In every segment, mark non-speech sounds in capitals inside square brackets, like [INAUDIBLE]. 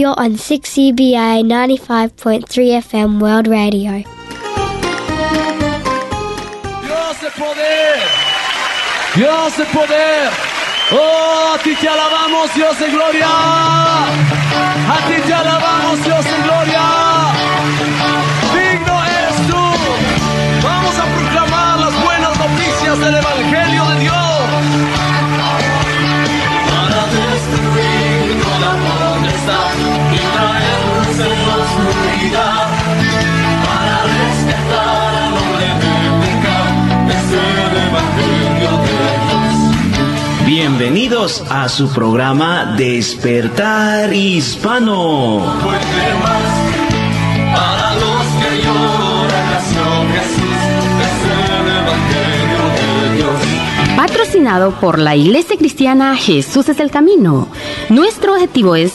You're on 6CBA 95.3 FM World Radio. Dios de poder. Dios de poder. Oh, a ti te alabamos, Dios de gloria. A ti te alabamos, Dios de gloria. Digno eres tú. Vamos a proclamar las buenas noticias del Evangelio de Dios. En la oscuridad. Para rescatar al hombre del pecado. Es el Evangelio de Dios. Bienvenidos a su programa Despertar Hispano. Puede más para los que lloran nació Jesús. Es el Evangelio de Dios. Patrocinado por la Iglesia Cristiana Jesús es el Camino. Nuestro objetivo es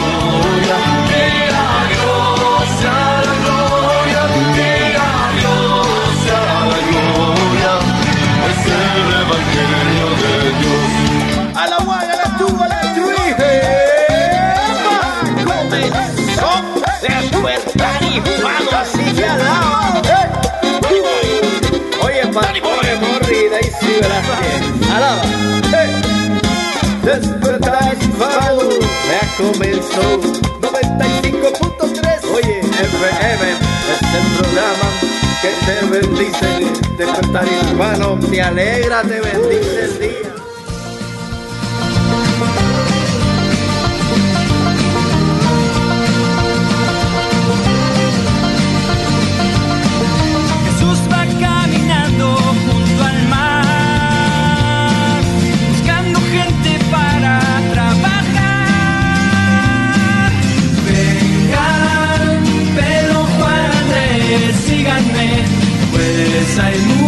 Alaba. Ya comenzó. 95.3. Oye, FM es el programa que te bendice. Despertar hispano te alegra, te bendice el día. Andrés, síganme, pues hay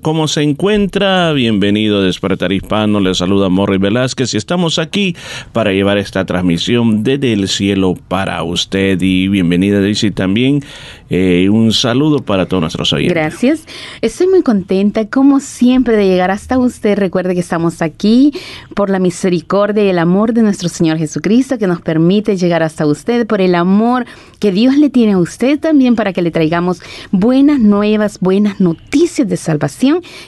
¿cómo se encuentra? Bienvenido a Despertar Hispano. Le saluda Morri Velázquez y estamos aquí para llevar esta transmisión desde el cielo para usted. Y bienvenida, Daisy, también. Eh, un saludo para todos nuestros oyentes. Gracias. Estoy muy contenta, como siempre, de llegar hasta usted. Recuerde que estamos aquí por la misericordia y el amor de nuestro Señor Jesucristo que nos permite llegar hasta usted, por el amor que Dios le tiene a usted también para que le traigamos buenas nuevas, buenas noticias de salvación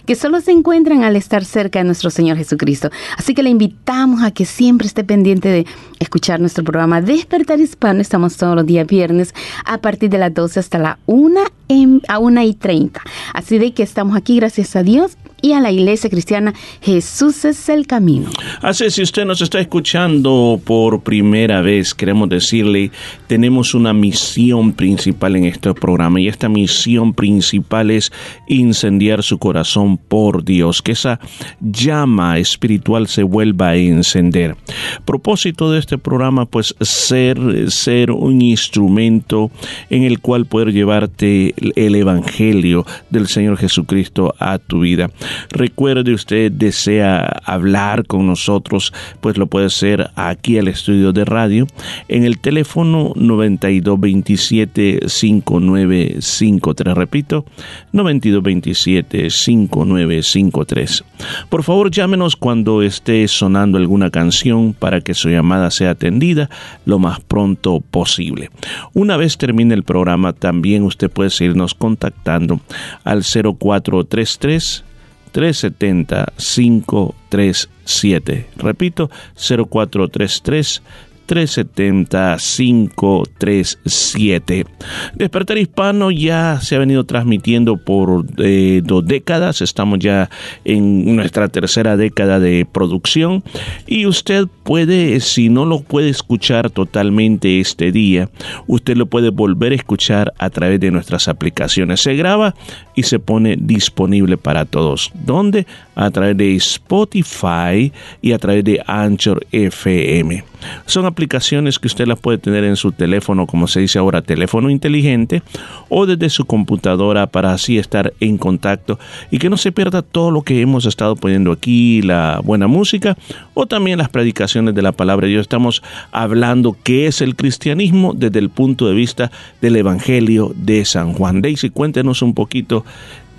que solo se encuentran al estar cerca de nuestro Señor Jesucristo. Así que le invitamos a que siempre esté pendiente de escuchar nuestro programa Despertar Hispano. Estamos todos los días viernes a partir de las 12 hasta la 1 en, a 1 y 30. Así de que estamos aquí gracias a Dios y a la iglesia cristiana Jesús es el camino. Así si usted nos está escuchando por primera vez, queremos decirle, tenemos una misión principal en este programa y esta misión principal es incendiar su corazón por Dios, que esa llama espiritual se vuelva a encender. Propósito de este programa, pues ser, ser un instrumento en el cual poder llevarte el Evangelio del Señor Jesucristo a tu vida. Recuerde, usted desea hablar con nosotros, pues lo puede hacer aquí al estudio de radio en el teléfono 9227-5953. Repito, 9227-5953. Por favor, llámenos cuando esté sonando alguna canción para que su llamada sea atendida lo más pronto posible. Una vez termine el programa, también usted puede seguirnos contactando al 0433 370 537. Repito, 0433 370-537. Despertar Hispano ya se ha venido transmitiendo por eh, dos décadas, estamos ya en nuestra tercera década de producción y usted puede, si no lo puede escuchar totalmente este día, usted lo puede volver a escuchar a través de nuestras aplicaciones. Se graba y se pone disponible para todos. ¿Dónde? A través de Spotify y a través de Anchor FM. Son aplicaciones que usted las puede tener en su teléfono, como se dice ahora, teléfono inteligente, o desde su computadora para así estar en contacto y que no se pierda todo lo que hemos estado poniendo aquí, la buena música o también las predicaciones de la palabra de. Estamos hablando qué es el cristianismo desde el punto de vista del Evangelio de San Juan. Daisy, cuéntenos un poquito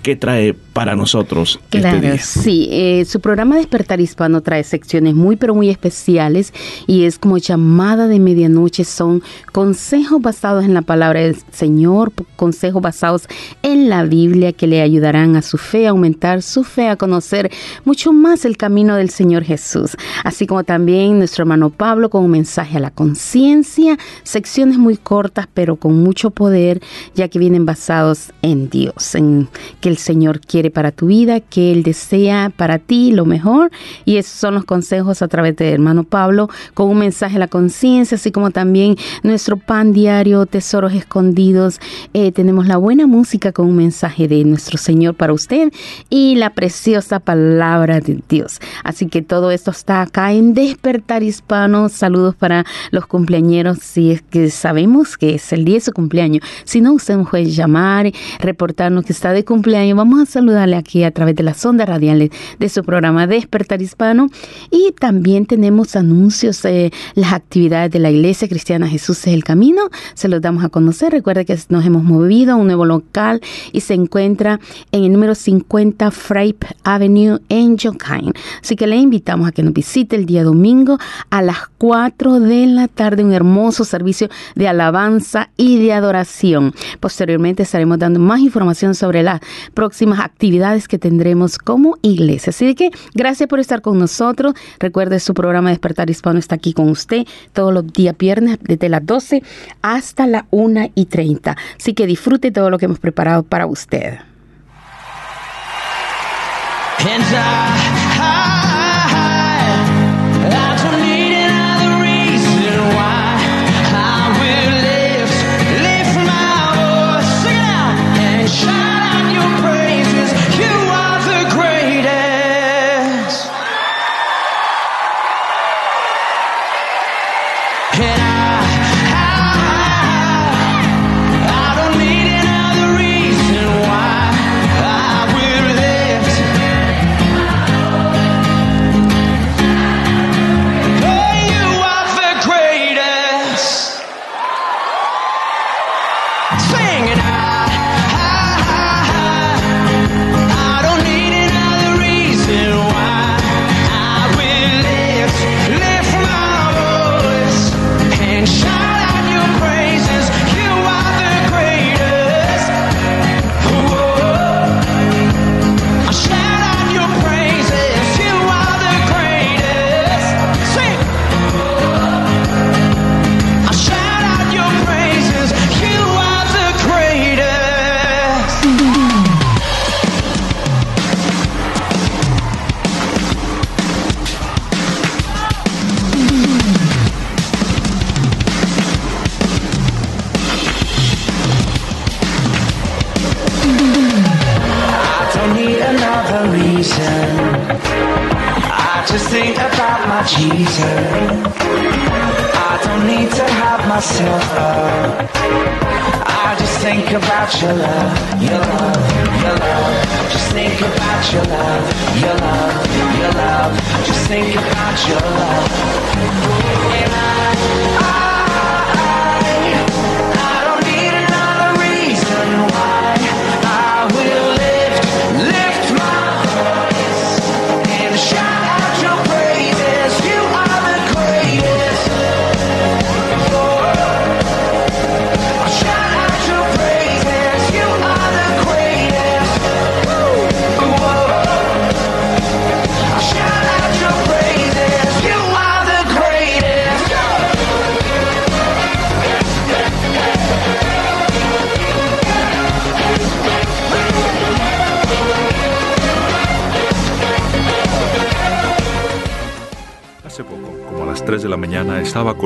qué trae para nosotros Claro, este día. sí. eh, su programa Despertar Hispano trae secciones muy, pero muy especiales y es como llamada de medianoche. Son consejos basados en la palabra del Señor, consejos basados en la Biblia que le ayudarán a su fe, a aumentar su fe, a conocer mucho más el camino del Señor Jesús. Así como también nuestro hermano Pablo con un mensaje a la conciencia, secciones muy cortas, pero con mucho poder, ya que vienen basados en Dios, en que el Señor quiere para tu vida, que Él desea para ti lo mejor. Y esos son los consejos a través de hermano Pablo, con un mensaje a la conciencia, así como también nuestro pan diario, tesoros escondidos. Eh, tenemos la buena música con un mensaje de nuestro Señor para usted y la preciosa palabra de Dios. Así que todo esto está acá en Despertar Hispano. Saludos para los cumpleañeros, si es que sabemos que es el día de su cumpleaños. Si no, usted nos puede llamar, reportarnos que está de cumpleaños. Vamos a saludarle aquí a través de las ondas radiales de su programa Despertar Hispano. Y también tenemos anuncios, eh, las actividades de la Iglesia Cristiana Jesús es el Camino. Se los damos a conocer. Recuerde que nos hemos movido a un nuevo local y se encuentra en el número 50 Frape Avenue en Jokain. Así que le invitamos a que nos visite el día domingo a las 4 de la tarde, un hermoso servicio de alabanza y de adoración. Posteriormente estaremos dando más información sobre las próximas actividades que tendremos como iglesia. Así que gracias por estar con nosotros. Recuerde su programa Despertar Hispano está aquí con usted todos los días viernes desde las 12 hasta la 1 y 30. Así que disfrute todo lo que hemos preparado para usted.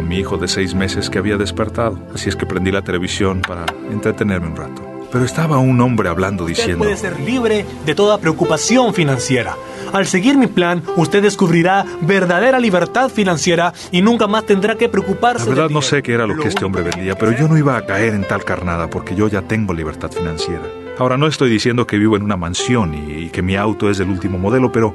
Con mi hijo de 6 meses que había despertado, así es que prendí la televisión para entretenerme un rato. Pero estaba un hombre hablando Usted diciendo... puede ser libre de toda preocupación financiera. Al seguir mi plan, usted descubrirá verdadera libertad financiera y nunca más tendrá que preocuparse. La verdad no sé qué era lo que este hombre vendía, pero yo no iba a caer en tal carnada porque yo ya tengo libertad financiera. Ahora no estoy diciendo que vivo en una mansión y, y que mi auto es del último modelo, pero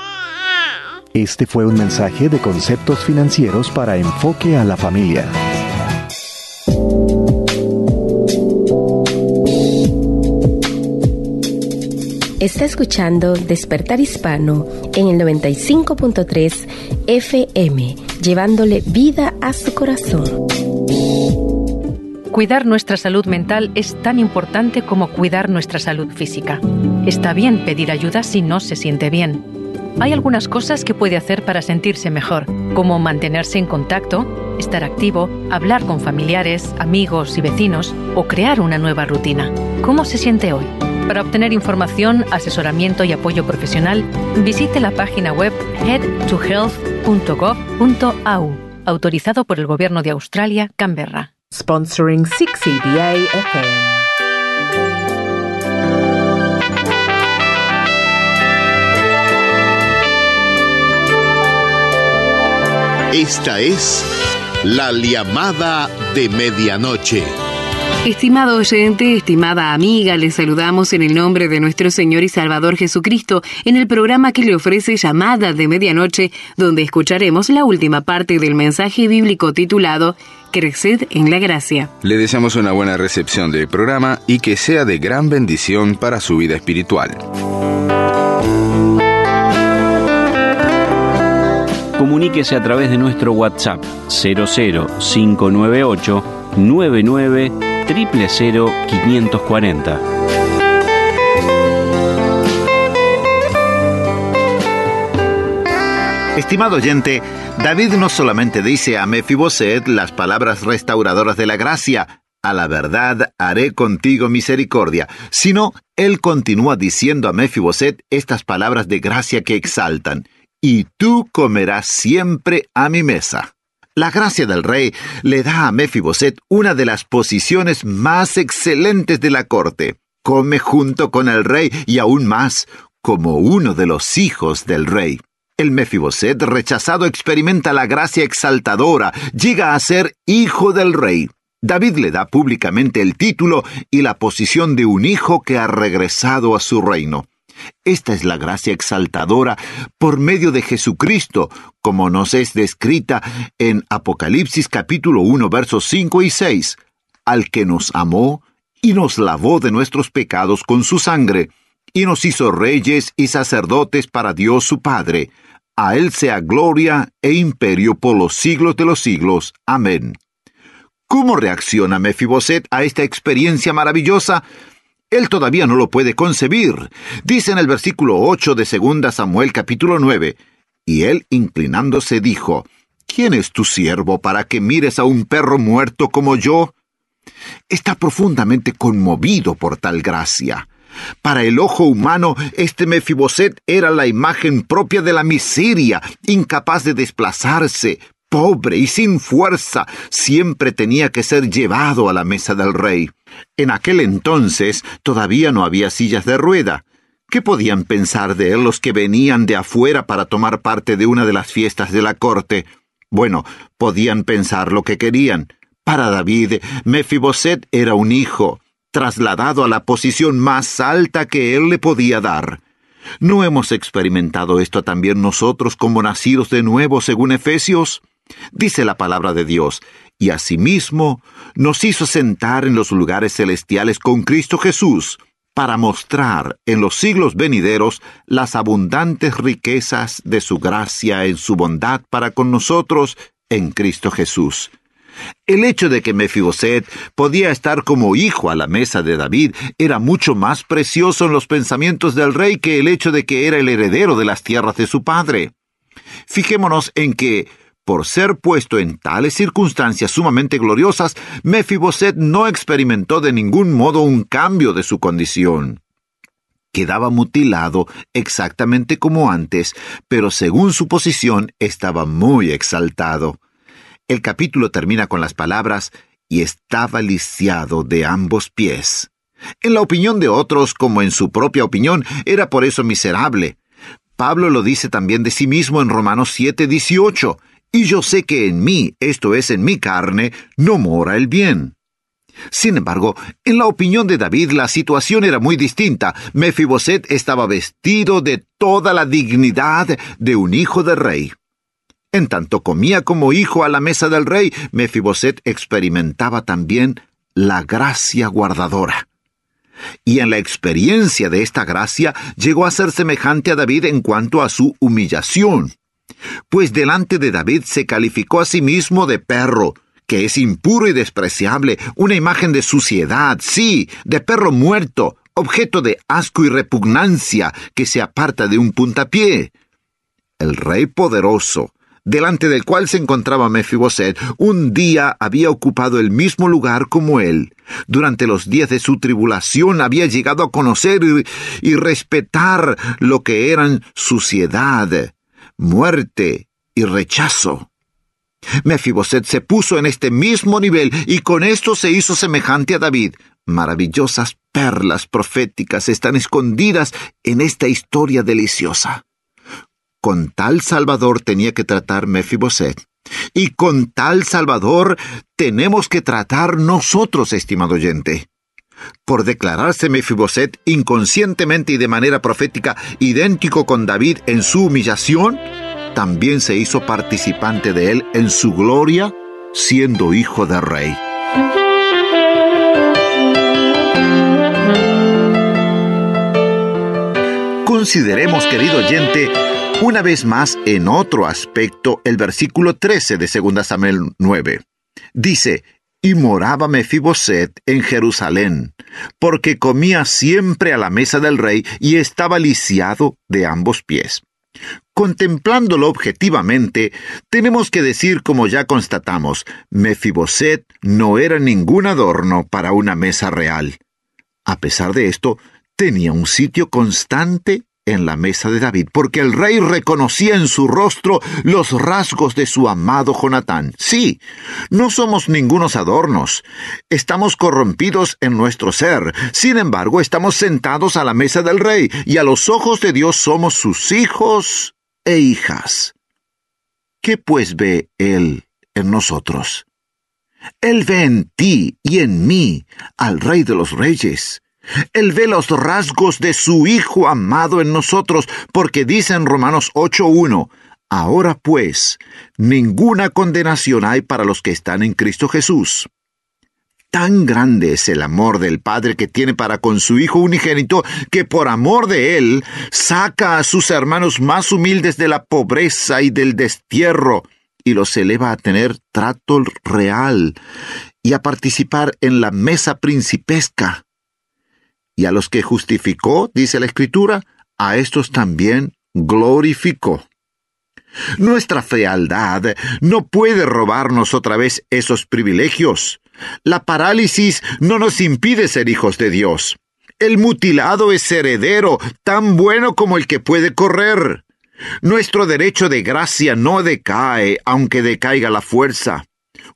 Este fue un mensaje de conceptos financieros para enfoque a la familia. Está escuchando Despertar Hispano en el 95.3 FM, llevándole vida a su corazón. Cuidar nuestra salud mental es tan importante como cuidar nuestra salud física. Está bien pedir ayuda si no se siente bien. Hay algunas cosas que puede hacer para sentirse mejor, como mantenerse en contacto, estar activo, hablar con familiares, amigos y vecinos o crear una nueva rutina. ¿Cómo se siente hoy? Para obtener información, asesoramiento y apoyo profesional, visite la página web headtohealth.gov.au, autorizado por el Gobierno de Australia, Canberra. Sponsoring 6CBA FM. Esta es la llamada de medianoche. Estimado oyente, estimada amiga, les saludamos en el nombre de nuestro Señor y Salvador Jesucristo en el programa que le ofrece llamada de medianoche, donde escucharemos la última parte del mensaje bíblico titulado Creced en la gracia. Le deseamos una buena recepción del programa y que sea de gran bendición para su vida espiritual. Comuníquese a través de nuestro WhatsApp 00598 99 000 540. Estimado oyente, David no solamente dice a Mefiboset las palabras restauradoras de la gracia, a la verdad haré contigo misericordia, sino él continúa diciendo a Mefiboset estas palabras de gracia que exaltan, y tú comerás siempre a mi mesa. La gracia del rey le da a Mefiboset una de las posiciones más excelentes de la corte. Come junto con el rey y aún más, como uno de los hijos del rey. El Mefiboset rechazado experimenta la gracia exaltadora, llega a ser hijo del rey. David le da públicamente el título y la posición de un hijo que ha regresado a su reino. Esta es la gracia exaltadora por medio de Jesucristo, como nos es descrita en Apocalipsis capítulo 1 versos 5 y 6, al que nos amó y nos lavó de nuestros pecados con su sangre, y nos hizo reyes y sacerdotes para Dios su Padre. A Él sea gloria e imperio por los siglos de los siglos. Amén. ¿Cómo reacciona Mefiboset a esta experiencia maravillosa? Él todavía no lo puede concebir. Dice en el versículo 8 de 2 Samuel capítulo 9, y él inclinándose dijo, ¿Quién es tu siervo para que mires a un perro muerto como yo? Está profundamente conmovido por tal gracia. Para el ojo humano, este Mefiboset era la imagen propia de la miseria, incapaz de desplazarse, pobre y sin fuerza, siempre tenía que ser llevado a la mesa del rey. En aquel entonces todavía no había sillas de rueda. ¿Qué podían pensar de él los que venían de afuera para tomar parte de una de las fiestas de la corte? Bueno, podían pensar lo que querían. Para David, Mefiboset era un hijo, trasladado a la posición más alta que él le podía dar. ¿No hemos experimentado esto también nosotros como nacidos de nuevo según Efesios? Dice la palabra de Dios, y asimismo nos hizo sentar en los lugares celestiales con Cristo Jesús, para mostrar en los siglos venideros las abundantes riquezas de su gracia en su bondad para con nosotros en Cristo Jesús. El hecho de que Mefiboset podía estar como hijo a la mesa de David era mucho más precioso en los pensamientos del rey que el hecho de que era el heredero de las tierras de su padre. Fijémonos en que, por ser puesto en tales circunstancias sumamente gloriosas, Mefiboset no experimentó de ningún modo un cambio de su condición. Quedaba mutilado exactamente como antes, pero según su posición estaba muy exaltado. El capítulo termina con las palabras y estaba lisiado de ambos pies. En la opinión de otros, como en su propia opinión, era por eso miserable. Pablo lo dice también de sí mismo en Romanos 7, 18, y yo sé que en mí, esto es en mi carne, no mora el bien. Sin embargo, en la opinión de David la situación era muy distinta. Mefiboset estaba vestido de toda la dignidad de un hijo de rey. En tanto comía como hijo a la mesa del rey, Mefiboset experimentaba también la gracia guardadora. Y en la experiencia de esta gracia llegó a ser semejante a David en cuanto a su humillación. Pues delante de David se calificó a sí mismo de perro, que es impuro y despreciable, una imagen de suciedad, sí, de perro muerto, objeto de asco y repugnancia que se aparta de un puntapié. El rey poderoso, delante del cual se encontraba Mefiboset, un día había ocupado el mismo lugar como él. Durante los días de su tribulación había llegado a conocer y, respetar lo que eran suciedad, muerte y rechazo. Mefiboset se puso en este mismo nivel y con esto se hizo semejante a David. Maravillosas perlas proféticas están escondidas en esta historia deliciosa. Con tal Salvador tenía que tratar Mefiboset. Y con tal Salvador tenemos que tratar nosotros, estimado oyente. Por declararse Mefiboset inconscientemente y de manera profética idéntico con David en su humillación, también se hizo participante de él en su gloria, siendo hijo de rey. Consideremos, querido oyente, una vez más en otro aspecto el versículo 13 de 2 Samuel 9. Dice, y moraba Mefiboset en Jerusalén, porque comía siempre a la mesa del rey y estaba lisiado de ambos pies. Contemplándolo objetivamente, tenemos que decir, como ya constatamos, Mefiboset no era ningún adorno para una mesa real. A pesar de esto, tenía un sitio constante en la mesa de David, porque el rey reconocía en su rostro los rasgos de su amado Jonatán. Sí, no somos ningunos adornos, estamos corrompidos en nuestro ser, sin embargo estamos sentados a la mesa del rey, y a los ojos de Dios somos sus hijos e hijas. ¿Qué pues ve Él en nosotros? Él ve en ti y en mí al Rey de los Reyes. Él ve los rasgos de su Hijo amado en nosotros, porque dice en Romanos 8.1, Ahora pues, ninguna condenación hay para los que están en Cristo Jesús. Tan grande es el amor del Padre que tiene para con su Hijo unigénito, que por amor de Él saca a sus hermanos más humildes de la pobreza y del destierro, y los eleva a tener trato real y a participar en la mesa principesca. Y a los que justificó, dice la Escritura, a estos también glorificó. Nuestra fealdad no puede robarnos otra vez esos privilegios. La parálisis no nos impide ser hijos de Dios. El mutilado es heredero, tan bueno como el que puede correr. Nuestro derecho de gracia no decae, aunque decaiga la fuerza.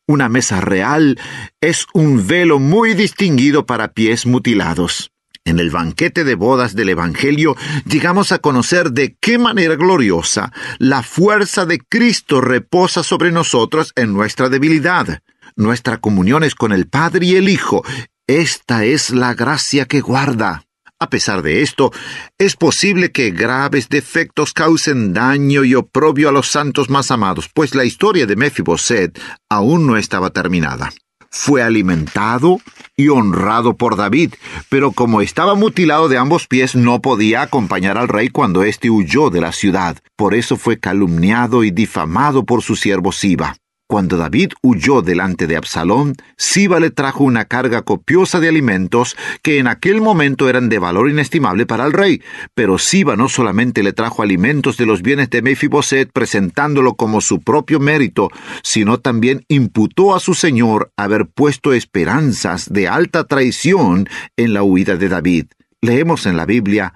Una mesa real es un velo muy distinguido para pies mutilados. En el banquete de bodas del Evangelio llegamos a conocer de qué manera gloriosa la fuerza de Cristo reposa sobre nosotros en nuestra debilidad. Nuestra comunión es con el Padre y el Hijo. Esta es la gracia que guarda. A pesar de esto, es posible que graves defectos causen daño y oprobio a los santos más amados, pues la historia de Mefiboset aún no estaba terminada. Fue alimentado y honrado por David, pero como estaba mutilado de ambos pies no podía acompañar al rey cuando éste huyó de la ciudad. Por eso fue calumniado y difamado por su siervo Siba. Cuando David huyó delante de Absalón, Siba le trajo una carga copiosa de alimentos que en aquel momento eran de valor inestimable para el rey. Pero Siba no solamente le trajo alimentos de los bienes de Mefiboset presentándolo como su propio mérito, sino también imputó a su señor haber puesto esperanzas de alta traición en la huida de David. Leemos en la Biblia,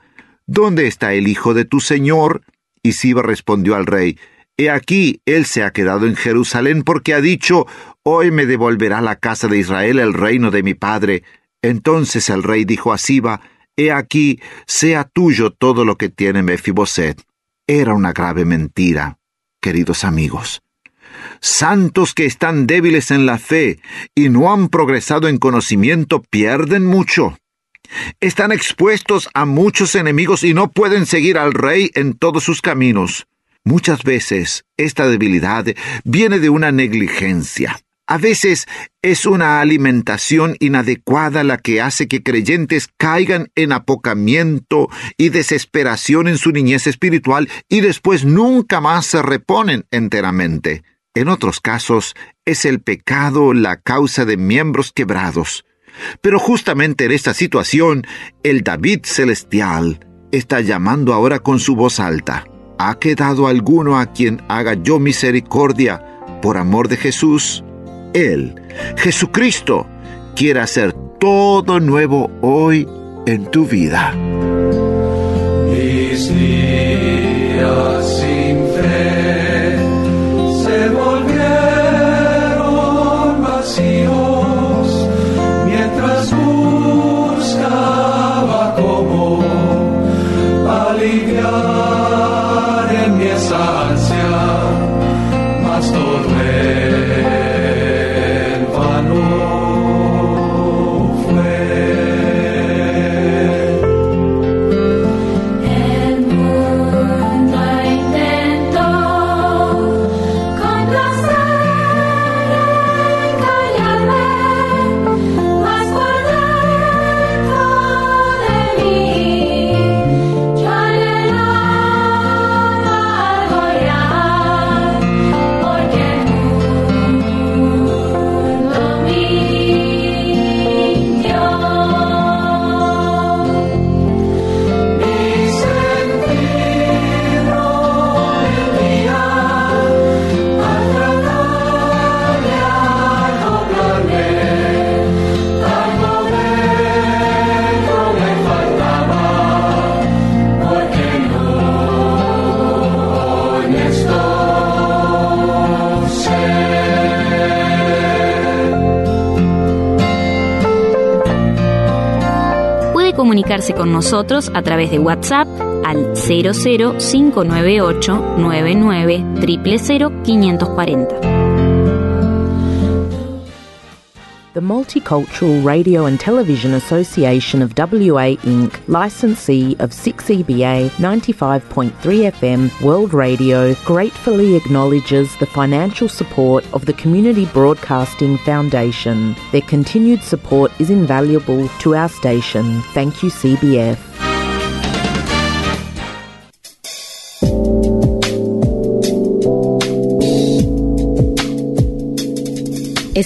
¿Dónde está el hijo de tu señor? Y Siba respondió al rey, He aquí, él se ha quedado en Jerusalén porque ha dicho, Hoy me devolverá la casa de Israel el reino de mi padre. Entonces el rey dijo a Siba, He aquí, sea tuyo todo lo que tiene Mefiboset. Era una grave mentira, queridos amigos. Santos que están débiles en la fe y no han progresado en conocimiento pierden mucho. Están expuestos a muchos enemigos y no pueden seguir al rey en todos sus caminos. Muchas veces esta debilidad viene de una negligencia. A veces es una alimentación inadecuada la que hace que creyentes caigan en apocamiento y desesperación en su niñez espiritual y después nunca más se reponen enteramente. En otros casos es el pecado la causa de miembros quebrados. Pero justamente en esta situación, el David celestial está llamando ahora con su voz alta. ¿Ha quedado alguno a quien haga yo misericordia por amor de Jesús? Él, Jesucristo, quiere hacer todo nuevo hoy en tu vida. Mis días sin fe se volvieron vacíos mientras buscaba cómo aliviar en mi esa ansia, mas con nosotros a través de WhatsApp al 00598 99 540. The Multicultural Radio and Television Association of WA Inc., licensee of 6EBA 95.3 FM World Radio, gratefully acknowledges the financial support of the Community Broadcasting Foundation. Their continued support is invaluable to our station. Thank you, CBF.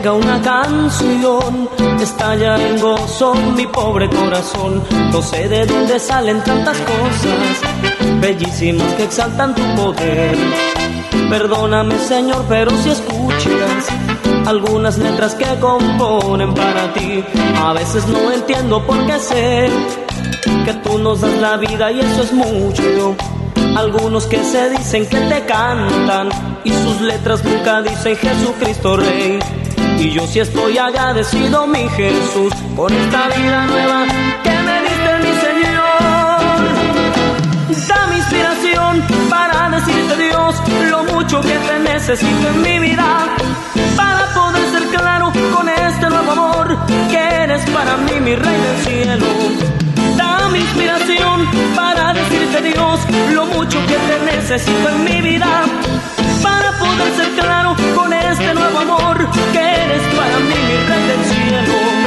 Llega una canción, estalla en gozo mi pobre corazón. No sé de dónde salen tantas cosas bellísimas que exaltan tu poder. Perdóname Señor, pero si escuchas algunas letras que componen para ti, a veces no entiendo por qué sé que tú nos das la vida y eso es mucho. Algunos que se dicen que te cantan y sus letras nunca dicen Jesucristo Rey. Y yo sí estoy agradecido, mi Jesús, por esta vida nueva que me diste, mi Señor. Dame inspiración para decirte, Dios, lo mucho que te necesito en mi vida. Para poder ser claro con este nuevo amor que eres para mí, mi Rey del cielo. Dame inspiración para decirte Dios lo mucho que te necesito en mi vida con este nuevo amor que eres para mí mi rey del cielo.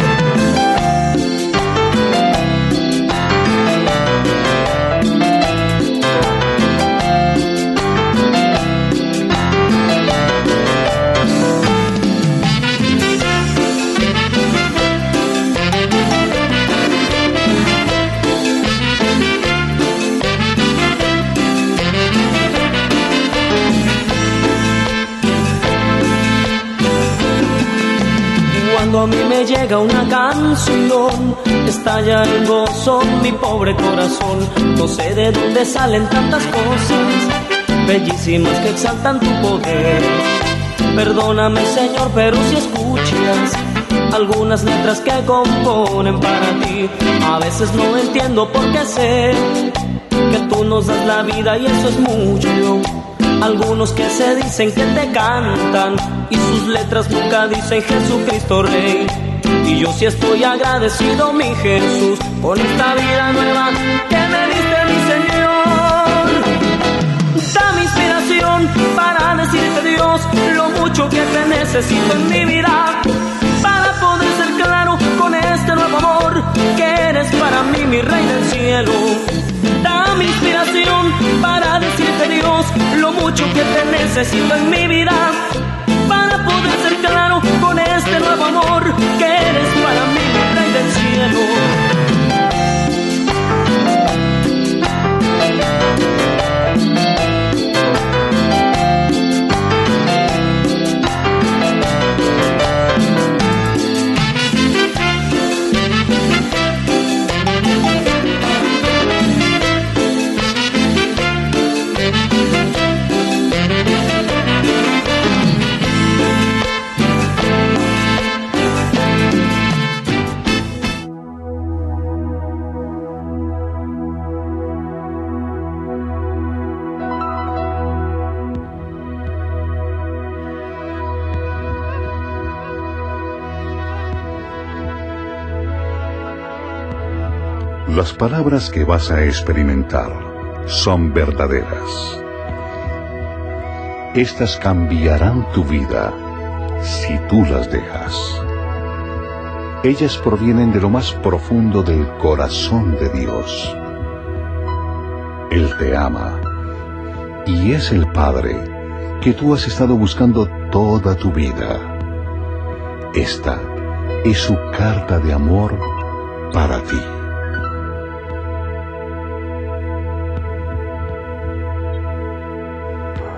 Cuando a mí me llega una canción, estalla en gozo mi pobre corazón. No sé de dónde salen tantas cosas bellísimas que exaltan tu poder. Perdóname Señor, pero si escuchas algunas letras que componen para ti, a veces no entiendo por qué sé que tú nos das la vida y eso es mucho. Algunos que se dicen que te cantan y sus letras nunca dicen Jesucristo Rey. Y yo sí estoy agradecido, mi Jesús, por esta vida nueva que me diste, mi Señor. Dame inspiración para decirte, Dios, lo mucho que te necesito en mi vida. Para poder ser claro nuevo amor que eres para mí, mi Rey del cielo. Dame inspiración para decirte Dios lo mucho que te necesito en mi vida para poder ser claro con este nuevo amor que eres para mí mi rey del cielo. Las palabras que vas a experimentar son verdaderas. Estas cambiarán tu vida si tú las dejas. Ellas provienen de lo más profundo del corazón de Dios. Él te ama y es el Padre que tú has estado buscando toda tu vida. Esta es su carta de amor para ti.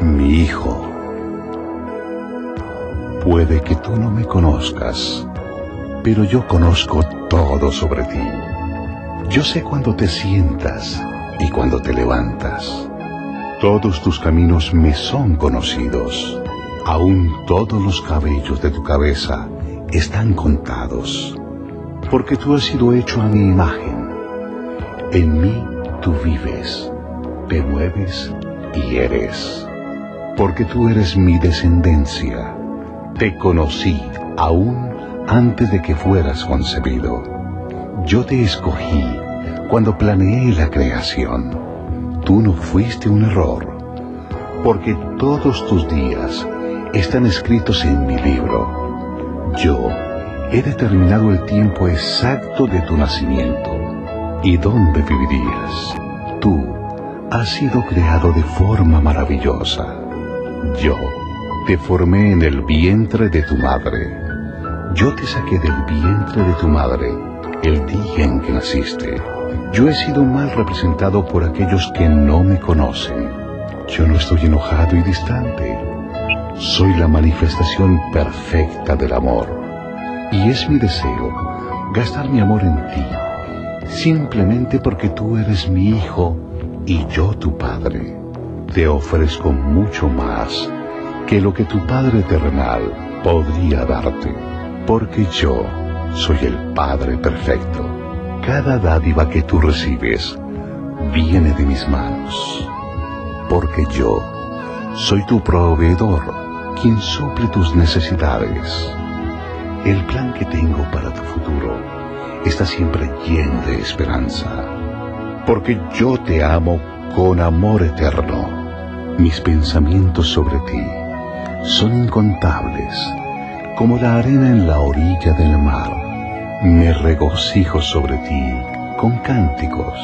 Mi hijo, puede que tú no me conozcas, pero yo conozco todo sobre ti. Yo sé cuando te sientas y cuando te levantas. Todos tus caminos me son conocidos. Aún todos los cabellos de tu cabeza están contados, porque tú has sido hecho a mi imagen. En mí tú vives, te mueves y eres porque tú eres mi descendencia. Te conocí aún antes de que fueras concebido. Yo te escogí cuando planeé la creación. Tú no fuiste un error, porque todos tus días están escritos en mi libro. Yo he determinado el tiempo exacto de tu nacimiento y dónde vivirías. Tú has sido creado de forma maravillosa. Yo te formé en el vientre de tu madre. Yo te saqué del vientre de tu madre el día en que naciste. Yo he sido mal representado por aquellos que no me conocen. Yo no estoy enojado y distante. Soy la manifestación perfecta del amor. Y es mi deseo gastar mi amor en ti, simplemente porque tú eres mi hijo y yo tu padre. Te ofrezco mucho más que lo que tu Padre terrenal podría darte, porque yo soy el Padre perfecto. Cada dádiva que tú recibes viene de mis manos, porque yo soy tu proveedor, quien suple tus necesidades. El plan que tengo para tu futuro está siempre lleno de esperanza, porque yo te amo con amor eterno. Mis pensamientos sobre ti son incontables, como la arena en la orilla del mar. Me regocijo sobre ti con cánticos.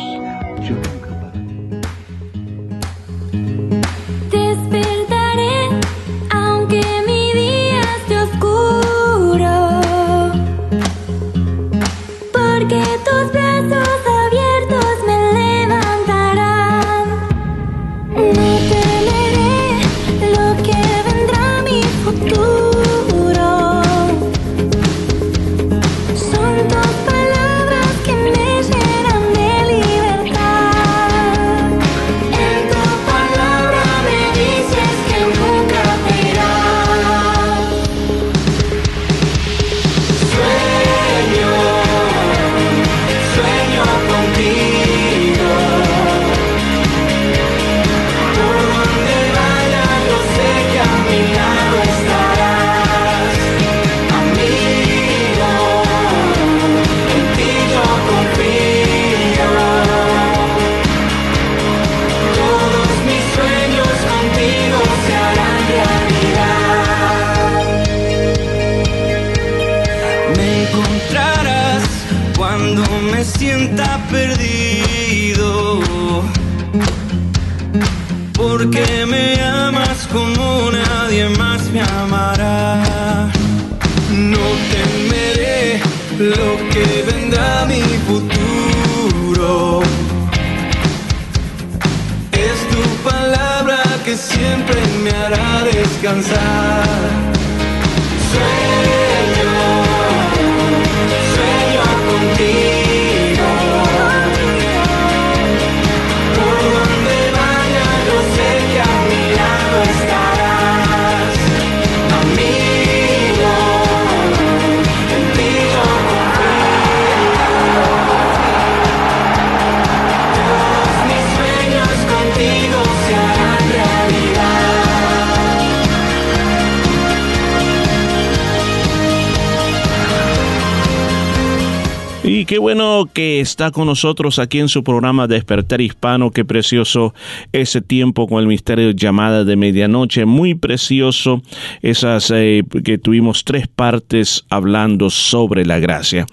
Está con nosotros aquí en su programa Despertar Hispano. Qué precioso ese tiempo con el misterio llamada de medianoche. Muy precioso esas eh, que tuvimos tres partes hablando sobre la gracia.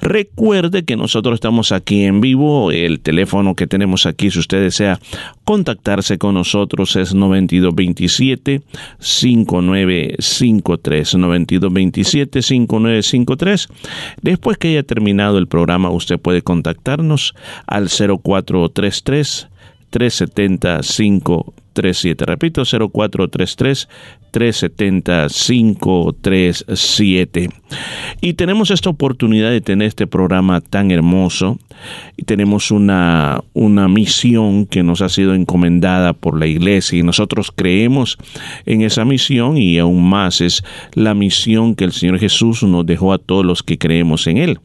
Recuerde que nosotros estamos aquí en vivo. El teléfono que tenemos aquí, si usted desea contactarse con nosotros, es 9227 5953 9227 5953. Después que haya terminado el programa, usted puede contactarnos al 0433 370 537. Repito, 0433 370 537. Y tenemos esta oportunidad de tener este programa tan hermoso. Y tenemos una, una misión que nos ha sido encomendada por la iglesia y nosotros creemos en esa misión y aún más es la misión que el Señor Jesús nos dejó a todos los que creemos en Él.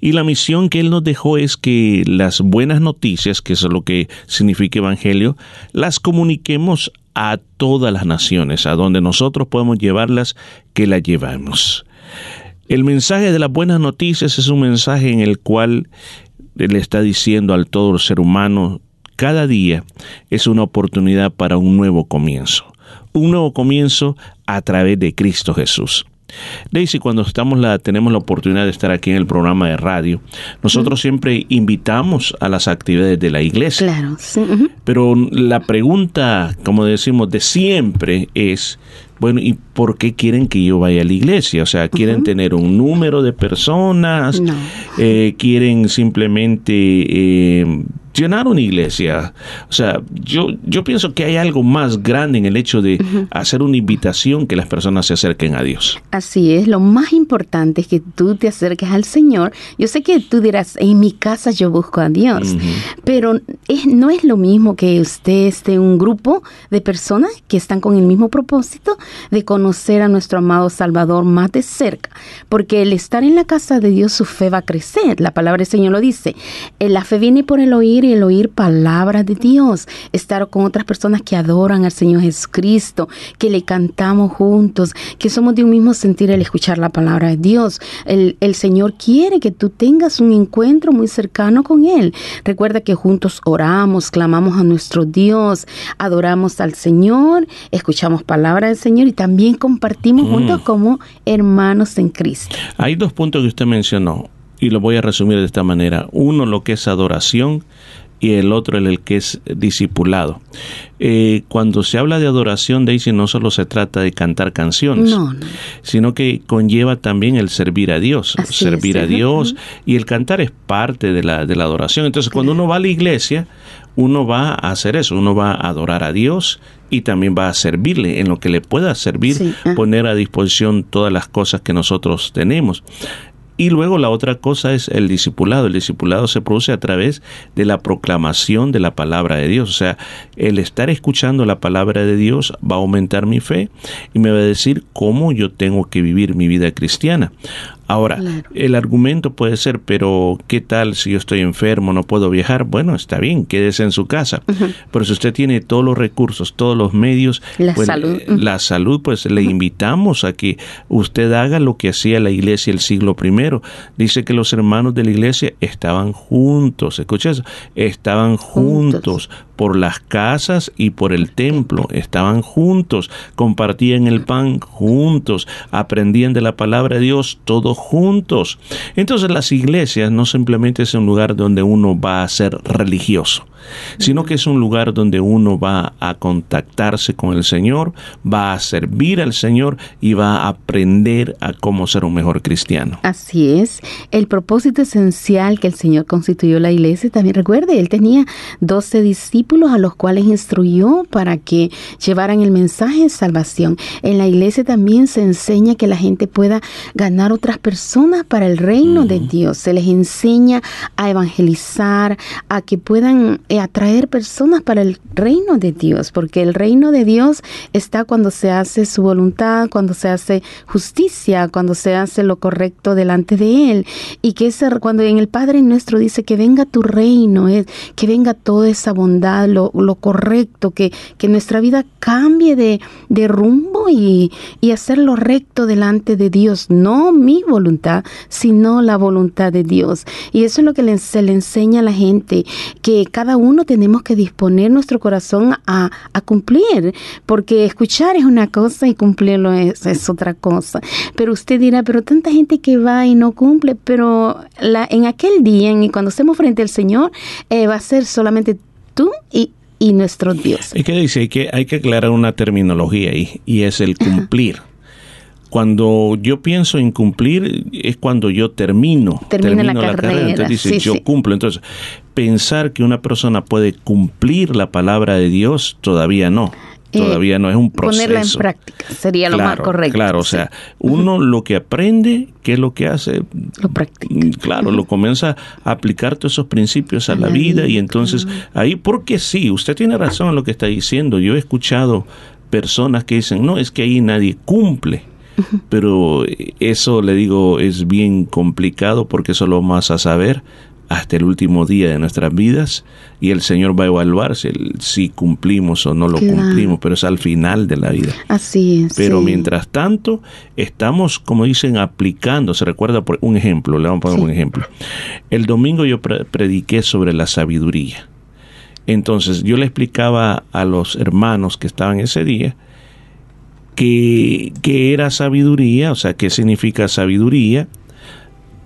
Y la misión que Él nos dejó es que las buenas noticias, que es lo que significa Evangelio, las comuniquemos a todas las naciones, a donde nosotros podemos llevarlas, que las llevamos. El mensaje de las buenas noticias es un mensaje en el cual le está diciendo al todo el ser humano, cada día es una oportunidad para un nuevo comienzo. Un nuevo comienzo a través de Cristo Jesús. Daisy, cuando estamos la, tenemos la oportunidad de estar aquí en el programa de radio, nosotros siempre invitamos a las actividades de la iglesia. Claro, sí. Pero la pregunta, como decimos, de siempre es, bueno, ¿y por qué quieren que yo vaya a la iglesia? O sea, ¿quieren tener un número de personas? No. Eh, ¿Quieren simplemente eh, llenar una iglesia? O sea, yo, yo pienso que hay algo más grande en el hecho de hacer una invitación que las personas se acerquen a Dios. Así es, lo más importante es que tú te acerques al Señor. Yo sé que tú dirás, en mi casa yo busco a Dios, pero es, no es lo mismo que usted esté un grupo de personas que están con el mismo propósito de conocer a nuestro amado Salvador más de cerca, porque el estar en la casa de Dios su fe va a crecer. La palabra del Señor lo dice. Eh, La fe viene por el oír y el oír palabra de Dios. Estar con otras personas que adoran al Señor Jesucristo, que le cantamos juntos, que somos de un mismo sentir el escuchar la palabra de Dios. El, el Señor quiere que tú tengas un encuentro muy cercano con Él. Recuerda que juntos oramos, clamamos a nuestro Dios, adoramos al Señor, escuchamos palabra del Señor y también compartimos Mm. juntos como hermanos en Cristo. Hay dos puntos que usted mencionó y lo voy a resumir de esta manera. Uno, lo que es adoración y el otro, el, el que es discipulado. Eh, cuando se habla de adoración, Daisy, no solo se trata de cantar canciones, No, no. sino que conlleva también el servir a Dios, Así servir es, a. Dios y el cantar es parte de la, de la adoración. Entonces, cuando uno va a la iglesia, uno va a hacer eso, uno va a adorar a Dios y también va a servirle en lo que le pueda servir, Sí, poner a disposición todas las cosas que nosotros tenemos. Y luego la otra cosa es el discipulado. El discipulado se produce a través de la proclamación de la palabra de Dios. O sea, el estar escuchando la palabra de Dios va a aumentar mi fe y me va a decir cómo yo tengo que vivir mi vida cristiana. Ahora, el argumento puede ser, pero ¿qué tal si yo estoy enfermo, no puedo viajar? Bueno, está bien, quédese en su casa. Pero si usted tiene todos los recursos, todos los medios, La pues, salud. eh, la salud, pues le invitamos a que usted haga lo que hacía la iglesia el siglo primero. Dice que los hermanos de la iglesia estaban juntos, escucha eso, estaban juntos por las casas y por el templo, estaban juntos, compartían el pan juntos, aprendían de la palabra de Dios todos juntos. Entonces las iglesias no simplemente es un lugar donde uno va a ser religioso, sino que es un lugar donde uno va a contactarse con el Señor, va a servir al Señor y va a aprender a cómo ser un mejor cristiano. Así es. El propósito esencial que el Señor constituyó la iglesia, también recuerde, Él tenía 12 discípulos a los cuales instruyó para que llevaran el mensaje de salvación. En la iglesia también se enseña que la gente pueda ganar otras personas para el reino de Dios. Se les enseña a evangelizar, a que puedan eh, atraer personas para el reino de Dios, porque el reino de Dios está cuando se hace su voluntad, cuando se hace justicia, cuando se hace lo correcto delante de Él. Y que ese, cuando en el Padre nuestro dice que venga tu reino, eh, que venga toda esa bondad, lo, correcto, que, que nuestra vida cambie de, de rumbo y, y hacer lo recto delante de Dios. No mi voluntad, sino la voluntad de Dios. Y eso es lo que se le enseña a la gente, que cada uno tenemos que disponer nuestro corazón a, a cumplir, porque escuchar es una cosa y cumplirlo es, es otra cosa. Pero usted dirá, pero tanta gente que va y no cumple, pero la, en aquel día, en- cuando estemos frente al Señor, eh, va a ser solamente tú y, y nuestro Dios. Es que dice hay que hay que aclarar una terminología ahí y es el cumplir. Cuando yo pienso en cumplir es cuando yo termino, Termina la carrera, Entonces dice sí, yo sí. cumplo. Entonces pensar que una persona puede cumplir la palabra de Dios todavía no. Eh, Todavía no es un proceso. Ponerla en práctica sería lo más correcto. Claro, o sea, uno lo que aprende, ¿qué es lo que hace? Lo practica. Claro, lo comienza a aplicar todos esos principios a, la, vida, y entonces ahí, porque sí, usted tiene razón en lo que está diciendo. Yo he escuchado personas que dicen, no, es que ahí nadie cumple. Pero eso, le digo, es bien complicado porque eso lo vamos a saber hasta el último día de nuestras vidas y el Señor va a evaluar si, si cumplimos o no lo Claro. cumplimos, pero es al final de la vida. Así es. Pero sí. mientras tanto, estamos, como dicen, aplicando. Se recuerda por un ejemplo, le vamos a poner Sí. un ejemplo. El domingo yo pre- prediqué sobre la sabiduría. Entonces yo le explicaba a los hermanos que estaban ese día que, que era sabiduría, o sea, qué significa sabiduría,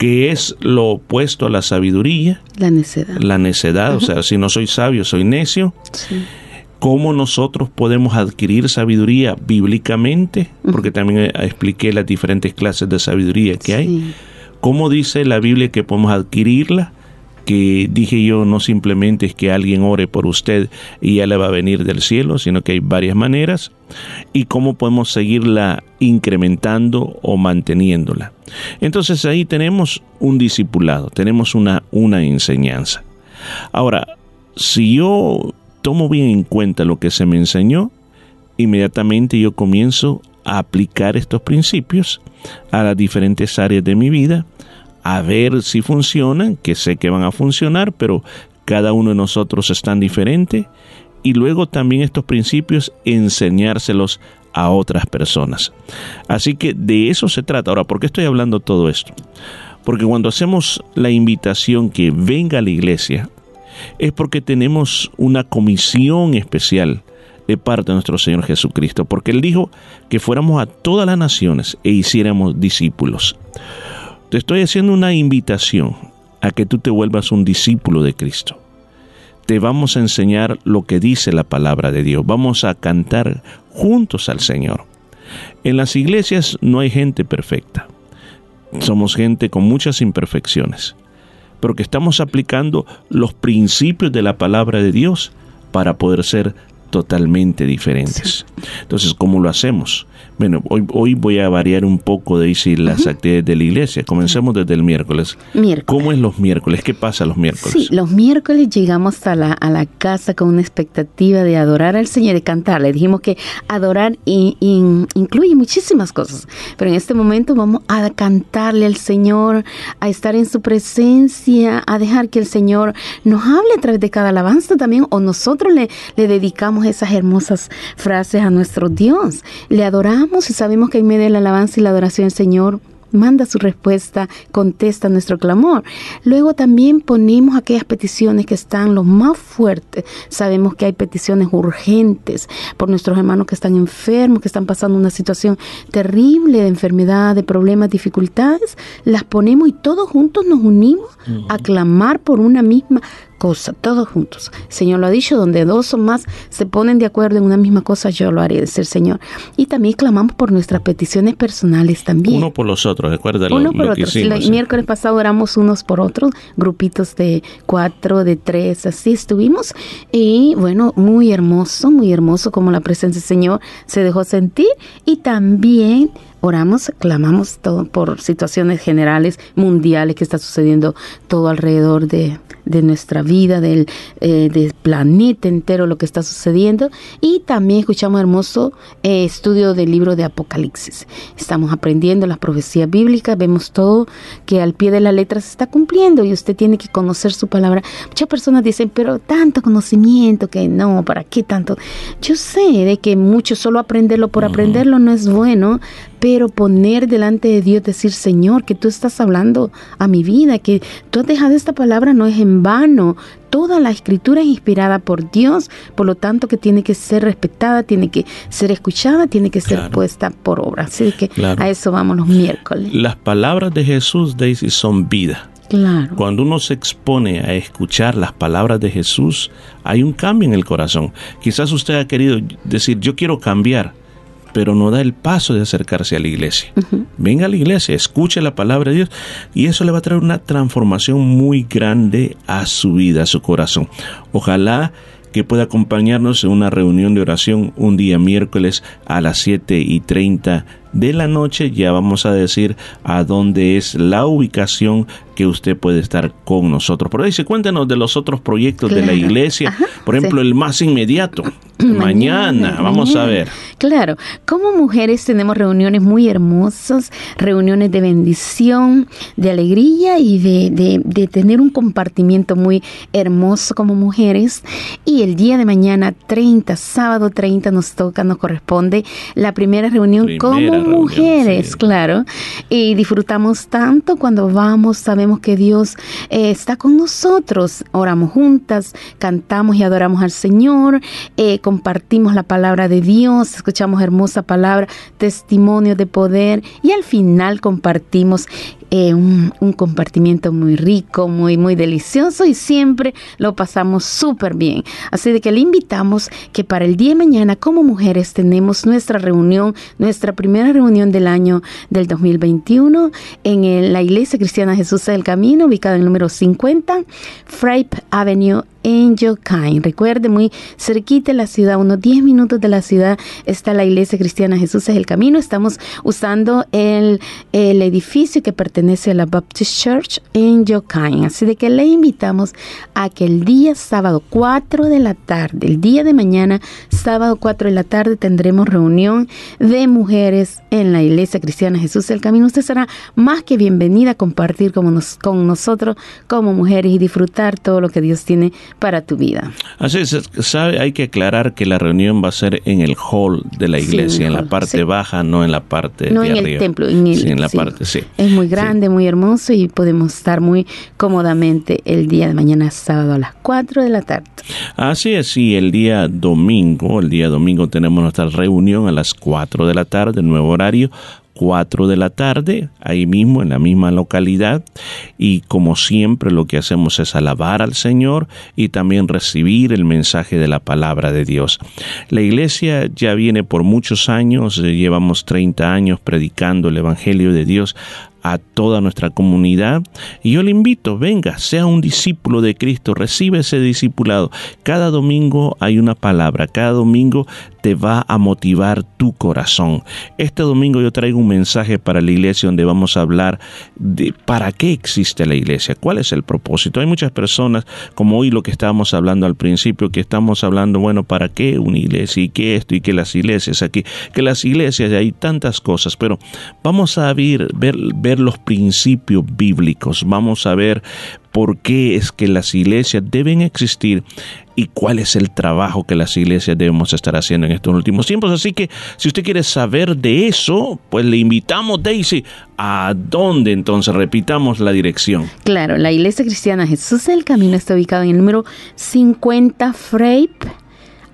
qué es lo opuesto a la sabiduría, La necedad. la necedad, o sea, si no soy sabio, soy necio. Sí. ¿Cómo nosotros podemos adquirir sabiduría bíblicamente? Porque también eh, expliqué las diferentes clases de sabiduría que hay. ¿Cómo dice la Biblia que podemos adquirirla? Que dije yo, no simplemente es que alguien ore por usted y ya le va a venir del cielo, sino que hay varias maneras. Y cómo podemos seguirla incrementando o manteniéndola. Entonces ahí tenemos un discipulado, tenemos una, una enseñanza. Ahora, si yo tomo bien en cuenta lo que se me enseñó, inmediatamente yo comienzo a aplicar estos principios a las diferentes áreas de mi vida, a ver si funcionan, que sé que van a funcionar, pero cada uno de nosotros es tan diferente, y luego también estos principios enseñárselos a otras personas. Así que de eso se trata. Ahora, ¿por qué estoy hablando todo esto? Porque cuando hacemos la invitación que venga a la iglesia, es porque tenemos una comisión especial de parte de nuestro Señor Jesucristo, porque Él dijo que fuéramos a todas las naciones e hiciéramos discípulos. Te estoy haciendo una invitación a que tú te vuelvas un discípulo de Cristo. Te vamos a enseñar lo que dice la palabra de Dios. Vamos a cantar juntos al Señor. En las iglesias no hay gente perfecta. Somos gente con muchas imperfecciones pero que estamos aplicando los principios de la palabra de Dios para poder ser totalmente diferentes. Entonces, ¿cómo lo hacemos? Bueno, hoy, hoy voy a variar un poco de decir las actividades de la iglesia. Comencemos desde el miércoles. Miércoles. ¿Cómo es los miércoles? ¿Qué pasa los miércoles? Sí, los miércoles llegamos a la, a la casa con una expectativa de adorar al Señor y cantar. Le dijimos que adorar in- in- incluye muchísimas cosas, pero en este momento vamos a cantarle al Señor, a estar en su presencia, a dejar que el Señor nos hable a través de cada alabanza también, o nosotros le, le dedicamos esas hermosas frases a nuestro Dios. Le adoramos y sabemos que en medio de la alabanza y la adoración el Señor manda su respuesta, contesta nuestro clamor. Luego también ponemos aquellas peticiones que están los más fuertes. Sabemos que hay peticiones urgentes por nuestros hermanos que están enfermos, que están pasando una situación terrible de enfermedad, de problemas, dificultades. Las ponemos y todos juntos nos unimos a clamar por una misma cosa, todos juntos. El Señor lo ha dicho, donde dos o más se ponen de acuerdo en una misma cosa, yo lo haré, dice el Señor. Y también clamamos por nuestras peticiones personales también. Uno por los otros, recuerda lo, Uno lo por que hicimos. El miércoles pasado oramos unos por otros, grupitos de cuatro, de tres, así estuvimos. Y bueno, muy hermoso, muy hermoso como la presencia del Señor se dejó sentir. Y también oramos, clamamos todo por situaciones generales, mundiales que está sucediendo todo alrededor de, de nuestra vida, del, eh, del planeta entero, lo que está sucediendo. Y también escuchamos hermoso eh, estudio del libro de Apocalipsis. Estamos aprendiendo las profecías bíblicas, vemos todo que al pie de la letra se está cumpliendo y usted tiene que conocer su palabra. Muchas personas dicen, pero tanto conocimiento que no, ¿para qué tanto? Yo sé de que mucho solo aprenderlo por aprenderlo no es bueno, pero poner delante de Dios, decir, Señor, que tú estás hablando a mi vida, que tú has dejado esta palabra no es en vano. Toda la escritura es inspirada por Dios, por lo tanto que tiene que ser respetada, tiene que ser escuchada, tiene que ser puesta por obra. Así que Claro. a eso vamos los miércoles. Las palabras de Jesús, Daisy, son vida. Claro. Cuando uno se expone a escuchar las palabras de Jesús, hay un cambio en el corazón. Quizás usted ha querido decir, yo quiero cambiar, pero no da el paso de acercarse a la iglesia. Venga a la iglesia, escuche la palabra de Dios y eso le va a traer una transformación muy grande a su vida, a su corazón. Ojalá que pueda acompañarnos en una reunión de oración un día miércoles a las 7 y 30 de la noche. Ya vamos a decir a dónde es la ubicación que usted puede estar con nosotros. Pero dice, cuéntanos de los otros proyectos de la iglesia. Ajá, Por ejemplo, sí. el más inmediato. [CLEARS THROAT] mañana, vamos a ver. Claro, como mujeres tenemos reuniones muy hermosas, reuniones de bendición, de alegría y de, de- de tener un compartimiento muy hermoso como mujeres. Y el día de mañana 30, sábado 30, nos toca, nos corresponde la primera reunión Primera como reunión, mujeres, claro. Y disfrutamos tanto cuando vamos, sabemos que Dios eh, está con nosotros, oramos juntas, cantamos y adoramos al Señor, eh, compartimos la palabra de Dios, escuchamos hermosa palabra, testimonio de poder y al final compartimos eh, un, compartimiento muy rico, muy, muy delicioso y siempre lo pasamos súper bien. Así de que le invitamos que para el día de mañana como mujeres tenemos nuestra reunión, nuestra primera reunión del año del 2021 en el- la Iglesia Cristiana Jesús del Camino, ubicada en el número 50, Frape Avenue Yokain. Recuerde, muy cerquita de la ciudad, unos 10 minutos de la ciudad, está la Iglesia Cristiana Jesús es el Camino. Estamos usando el, el edificio que pertenece a la Baptist Church en Yokain. Así de que le invitamos a que el día sábado 4 de la tarde, el día de mañana, sábado 4 de la tarde, tendremos reunión de mujeres en la Iglesia Cristiana Jesús el Camino. Usted será más que bienvenida a compartir como nos- con nosotros como mujeres y disfrutar todo lo que Dios tiene para tu vida. Así es, sabe, hay que aclarar que la reunión va a ser en el hall de la Sí, iglesia, en el en la parte sí. baja, no en la parte No de en el arriba. templo, en el- sí, en la parte, sí. Es muy grande, muy hermoso y podemos estar muy cómodamente el día de mañana sábado a las 4 de la tarde. Así es, sí, el día domingo, el día domingo tenemos nuestra reunión a las 4 de la tarde, nuevo horario, 4 de la tarde, ahí mismo, en la misma localidad. Y como siempre, lo que hacemos es alabar al Señor y también recibir el mensaje de la palabra de Dios. La iglesia ya viene por muchos años, eh, llevamos 30 años predicando el Evangelio de Dios a toda nuestra comunidad. Y yo le invito, venga, sea un discípulo de Cristo, recibe ese discipulado. Cada domingo hay una palabra, cada domingo te va a motivar tu corazón. Este domingo yo traigo un mensaje para la iglesia donde vamos a hablar de para qué existe la iglesia, cuál es el propósito. Hay muchas personas, como hoy lo que estábamos hablando al principio, que estamos hablando, bueno, ¿para qué una iglesia y qué esto y qué las iglesias aquí? Que las iglesias hay tantas cosas, pero vamos a ver, ver, ver los principios bíblicos, vamos a ver por qué es que las iglesias deben existir y cuál es el trabajo que las iglesias debemos estar haciendo en estos últimos tiempos. Así que si usted quiere saber de eso, pues le invitamos, Daisy, a dónde entonces repitamos la dirección. Claro, la Iglesia Cristiana Jesús del Camino está ubicada en el número 50 Frape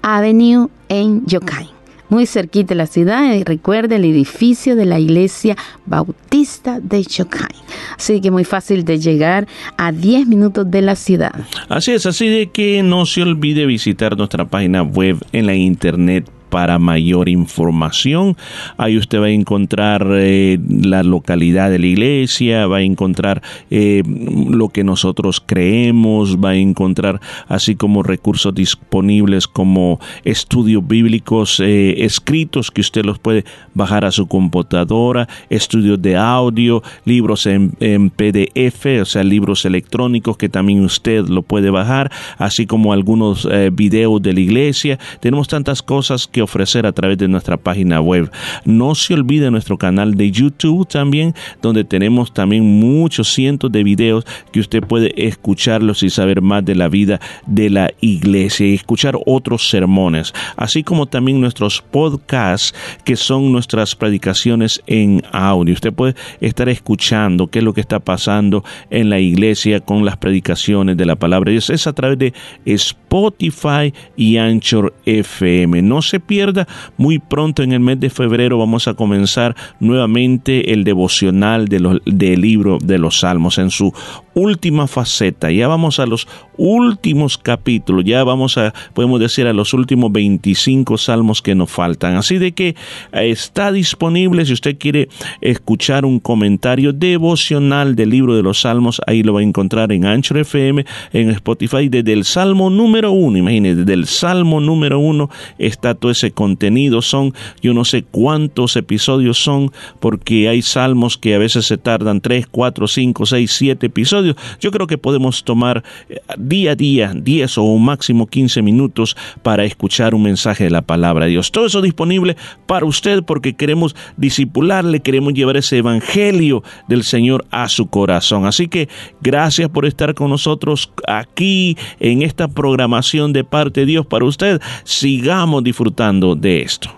Avenue en Yokain. Muy cerquita de la ciudad, y recuerde el edificio de la Iglesia Bautista de Yokain. Así que muy fácil de llegar a 10 minutos de la ciudad. Así es, así de que no se olvide visitar nuestra página web en la internet para mayor información. Ahí usted va a encontrar eh, la localidad de la iglesia, va a encontrar eh, lo que nosotros creemos, va a encontrar así como recursos disponibles como estudios bíblicos eh, escritos que usted los puede bajar a su computadora, estudios de audio, libros en, en PDF, o sea, libros electrónicos que también usted lo puede bajar, así como algunos videos de la iglesia. Tenemos tantas cosas que ofrecer a través de nuestra página web. No se olvide nuestro canal de YouTube también, donde tenemos también muchos cientos de videos que usted puede escucharlos y saber más de la vida de la iglesia y escuchar otros sermones, así como también nuestros podcasts que son nuestras predicaciones en audio. Usted puede estar escuchando qué es lo que está pasando en la iglesia con las predicaciones de la palabra. Es a través de Spotify y Anchor FM. No se pierda, muy pronto en el mes de febrero vamos a comenzar nuevamente el devocional de los, del libro de los Salmos. En su última faceta. Ya vamos a los últimos capítulos, ya vamos a, podemos decir, a los últimos 25 salmos que nos faltan. Así de que eh, está disponible si usted quiere escuchar un comentario devocional del libro de los salmos, ahí lo va a encontrar en Anchor FM, en Spotify, desde el salmo número uno. Imagínese, desde el salmo número uno está todo ese contenido. Son, yo no sé cuántos episodios son, porque hay salmos que a veces se tardan 3, 4, 5, 6, 7 episodios. Yo creo que podemos tomar eh, día a día 10 o un máximo 15 minutos para escuchar un mensaje de la palabra de Dios. Todo eso disponible para usted porque queremos disipularle, queremos llevar ese evangelio del Señor a su corazón. Así que gracias por estar con nosotros aquí en esta programación de parte de Dios para usted. Sigamos disfrutando de esto.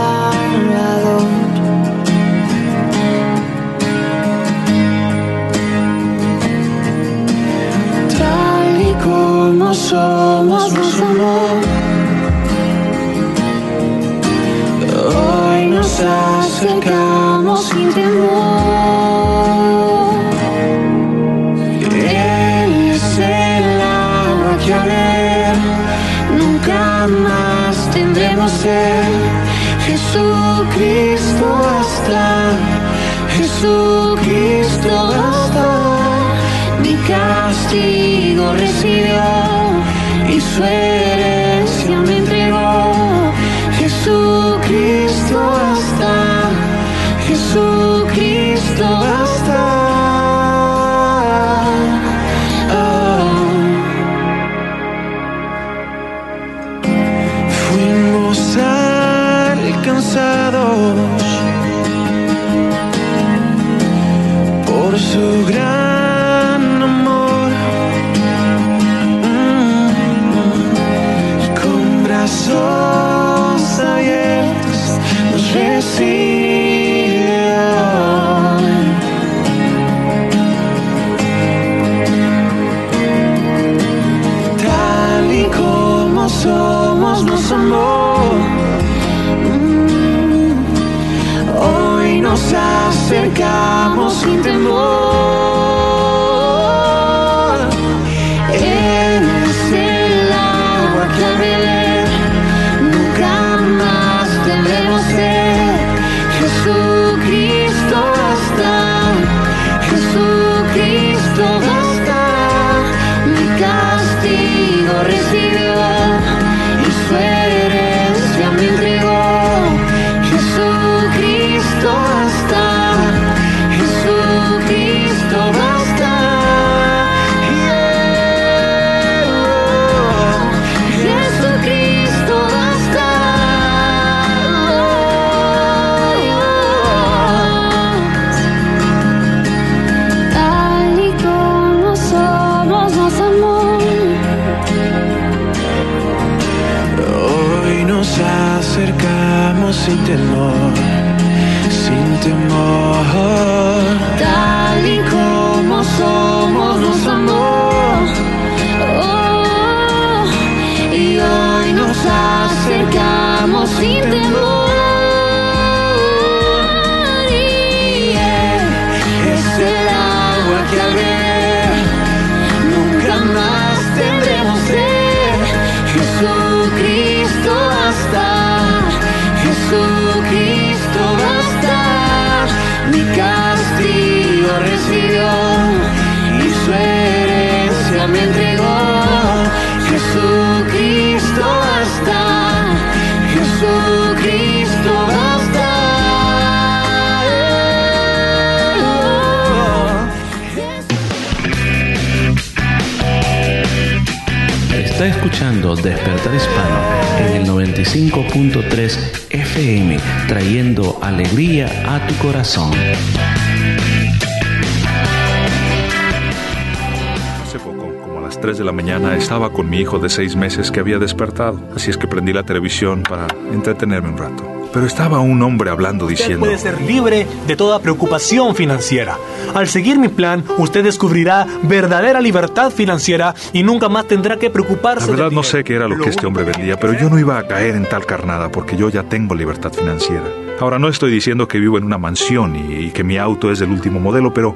acercamos sin Despertar Hispano en el 95.3 FM, trayendo alegría a tu corazón. Hace poco, como a las 3 de la mañana, estaba con mi hijo de 6 meses que había despertado, así es que prendí la televisión para entretenerme un rato. Pero estaba un hombre hablando Usted diciendo... puede ser libre de toda preocupación financiera. Al seguir mi plan, usted descubrirá verdadera libertad financiera y nunca más tendrá que La preocuparse. verdad del no sé qué era lo que este hombre vendía, pero yo no iba a caer en tal carnada porque yo ya tengo libertad financiera. Ahora no estoy diciendo que vivo en una mansión y, y que mi auto es del último modelo, pero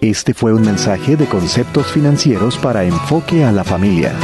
Este fue un mensaje de conceptos financieros para enfoque a la familia.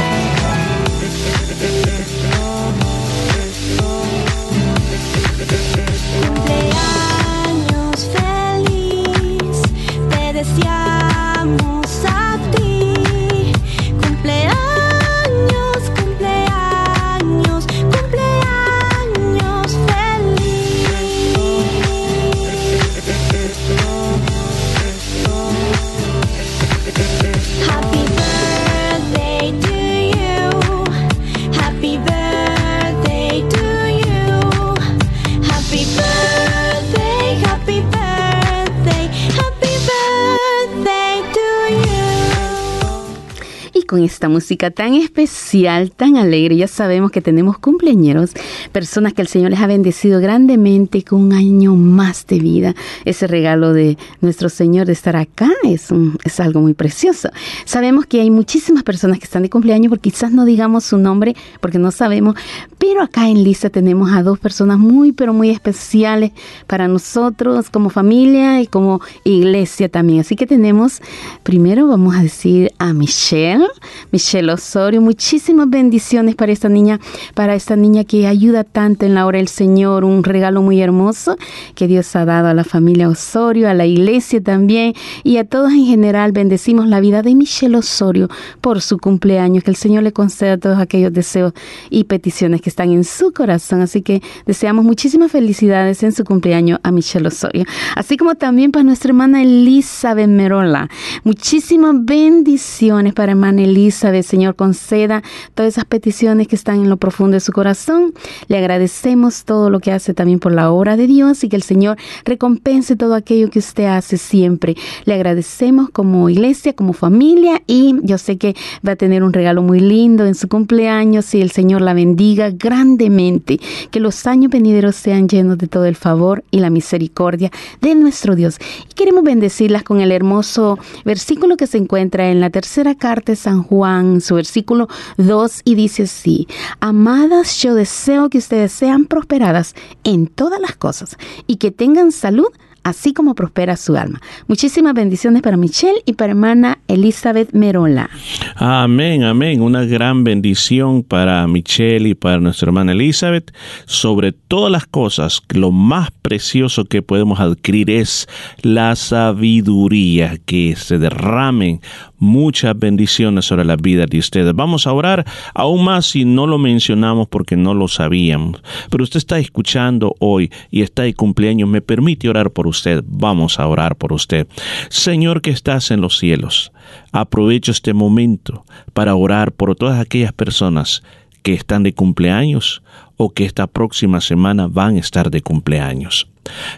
Con esta música tan especial, tan alegre. Ya sabemos que tenemos cumpleañeros, personas que el Señor les ha bendecido grandemente con un año más de vida. Ese regalo de nuestro Señor de estar acá es, un- es algo muy precioso. Sabemos que hay muchísimas personas que están de cumpleaños, porque quizás no digamos su nombre, porque no sabemos, pero acá en Lisa tenemos a dos personas muy, pero muy especiales para nosotros como familia y como iglesia también. Así que tenemos, primero vamos a decir a Michelle, Michelle Osorio, muchísimas bendiciones para esta niña, para esta niña que ayuda tanto en la hora del Señor, un regalo muy hermoso que Dios ha dado a la familia Osorio, a la iglesia también y a todos en general. Bendecimos la vida de Michelle Osorio por su cumpleaños, que el Señor le conceda todos aquellos deseos y peticiones que están en su corazón. Así que deseamos muchísimas felicidades en su cumpleaños a Michelle Osorio. Así como también para nuestra hermana Elizabeth Merola. Muchísimas bendiciones para hermana Elizabeth. Señor, conceda todas esas peticiones que están en lo profundo de su corazón. Le agradecemos todo lo que hace también por la obra de Dios y que el Señor recompense todo aquello que usted hace siempre. Le agradecemos como iglesia, como familia y yo sé que va a tener un regalo muy lindo en su cumpleaños y el Señor la bendiga grandemente. Que los años venideros sean llenos de todo el favor y la misericordia de nuestro Dios. Y queremos bendecirlas con el hermoso versículo que se encuentra en la tercera carta de San Juan, su versículo 2, y dice así, Amadas, yo deseo que ustedes sean prosperadas en todas las cosas y que tengan salud así como prospera su alma. Muchísimas bendiciones para Michelle y para hermana Elizabeth Merola. Amén, amén. Una gran bendición para Michelle y para nuestra hermana Elizabeth. Sobre todas las cosas, lo más precioso que podemos adquirir es la sabiduría, que se derramen muchas bendiciones sobre la vida de ustedes. Vamos a orar aún más si no lo mencionamos porque no lo sabíamos. Pero usted está escuchando hoy y está de cumpleaños. Me permite orar por usted. Vamos a orar por usted. Señor que estás en los cielos, aprovecho este momento para orar por todas aquellas personas que están de cumpleaños o que esta próxima semana van a estar de cumpleaños.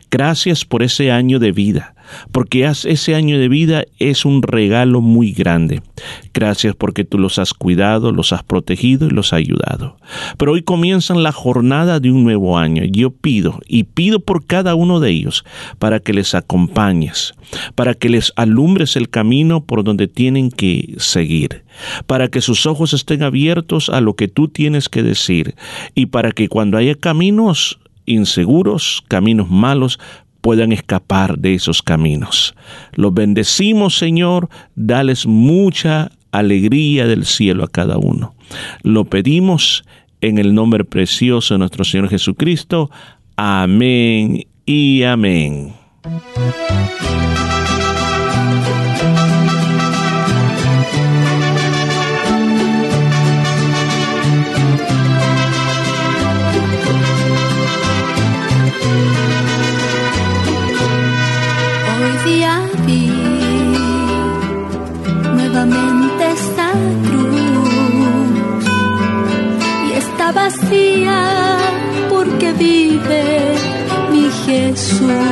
Gracias por ese año de vida, porque ese año de vida es un regalo muy grande. Gracias porque tú los has cuidado, los has protegido y los has ayudado. Pero hoy comienzan la jornada de un nuevo año. Yo pido y pido por cada uno de ellos para que les acompañes, para que les alumbres el camino por donde tienen que seguir, para que sus ojos estén abiertos a lo que tú tienes que decir y para que cuando haya caminos inseguros, caminos malos, puedan escapar de esos caminos. Los bendecimos, Señor, dales mucha alegría del cielo a cada uno. Lo pedimos en el nombre precioso de nuestro Señor Jesucristo. Amén y amén. Jesús,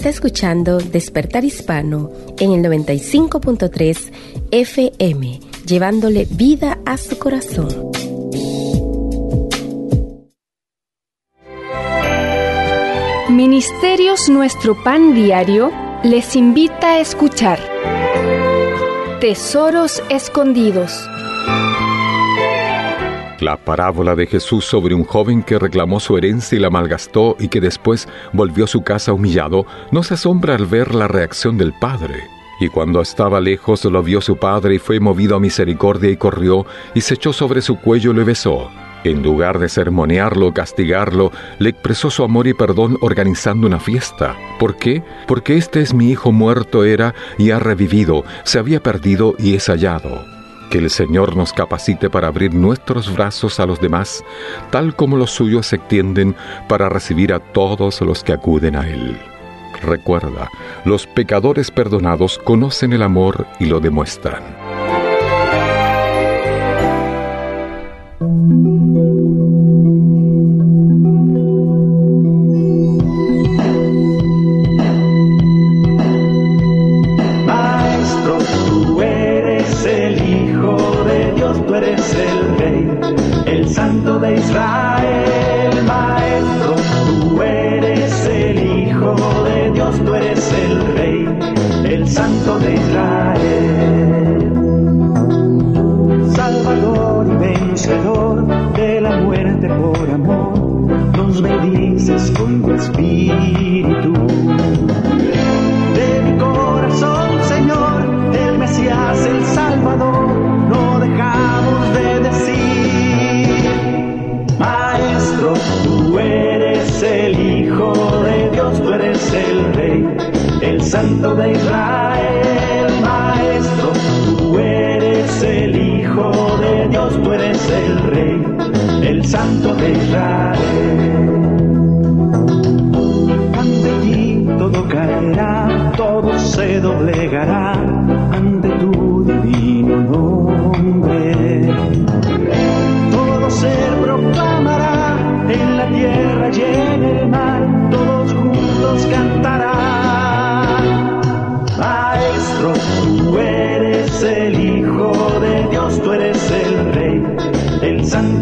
Está escuchando Despertar Hispano en el 95.3 FM, llevándole vida a su corazón. Ministerios Nuestro Pan Diario les invita a escuchar Tesoros Escondidos. La parábola de Jesús sobre un joven que reclamó su herencia y la malgastó y que después volvió a su casa humillado, no se asombra al ver la reacción del padre. Y cuando estaba lejos lo vio su padre y fue movido a misericordia y corrió y se echó sobre su cuello y le besó. En lugar de sermonearlo o castigarlo, le expresó su amor y perdón organizando una fiesta. ¿Por qué? Porque este es mi hijo muerto era y ha revivido, se había perdido y es hallado. Que el Señor nos capacite para abrir nuestros brazos a los demás, tal como los suyos se extienden para recibir a todos los que acuden a Él. Recuerda, los pecadores perdonados conocen el amor y lo demuestran.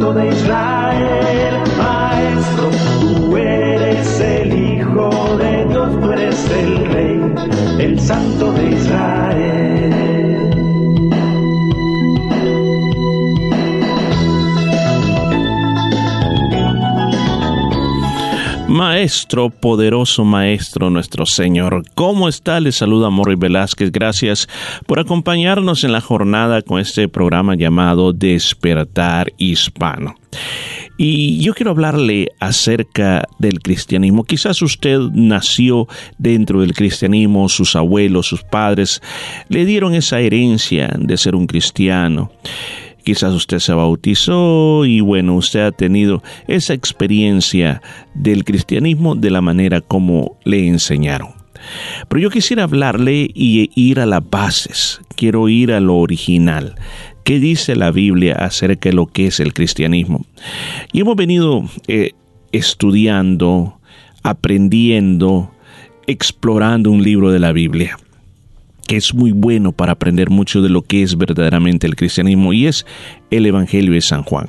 Santo de Israel. Maestro, tú eres el Hijo de Dios, tú eres el Rey, el Santo de Israel. Maestro, poderoso Maestro, nuestro Señor, ¿cómo está? Le saluda Morri Velázquez. Gracias por acompañarnos en la jornada con este programa llamado Despertar Hispano. Y yo quiero hablarle acerca del cristianismo. Quizás usted nació dentro del cristianismo, sus abuelos, sus padres le dieron esa herencia de ser un cristiano. Quizás usted se bautizó y bueno, usted ha tenido esa experiencia del cristianismo de la manera como le enseñaron. Pero yo quisiera hablarle y ir a las bases, quiero ir a lo original. ¿Qué dice la Biblia acerca de lo que es el cristianismo? Y hemos venido eh, estudiando, aprendiendo explorando un libro de la Biblia que es muy bueno para aprender mucho de lo que es verdaderamente el cristianismo y es el Evangelio de San Juan.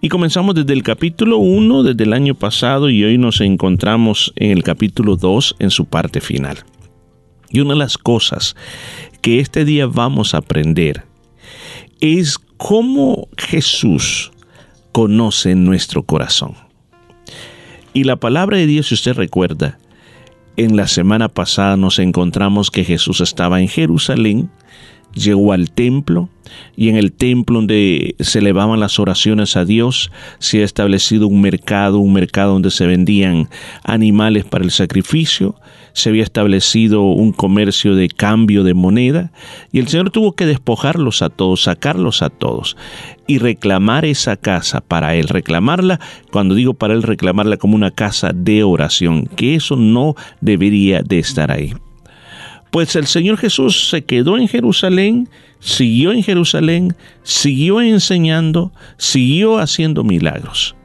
Y comenzamos desde el capítulo 1 desde el año pasado y hoy nos encontramos en el capítulo 2 en su parte final. Y una de las cosas que este día vamos a aprender es cómo Jesús conoce nuestro corazón. Y la palabra de Dios, si usted recuerda, en la semana pasada nos encontramos que Jesús estaba en Jerusalén, llegó al templo y en el templo donde se elevaban las oraciones a Dios se ha establecido un mercado, un mercado donde se vendían animales para el sacrificio, se había establecido un comercio de cambio de moneda y el Señor tuvo que despojarlos a todos, sacarlos a todos y reclamar esa casa para Él, reclamarla, cuando digo para Él, reclamarla como una casa de oración, que eso no debería de estar ahí. Pues el Señor Jesús se quedó en Jerusalén, siguió en Jerusalén, siguió enseñando, siguió haciendo milagros.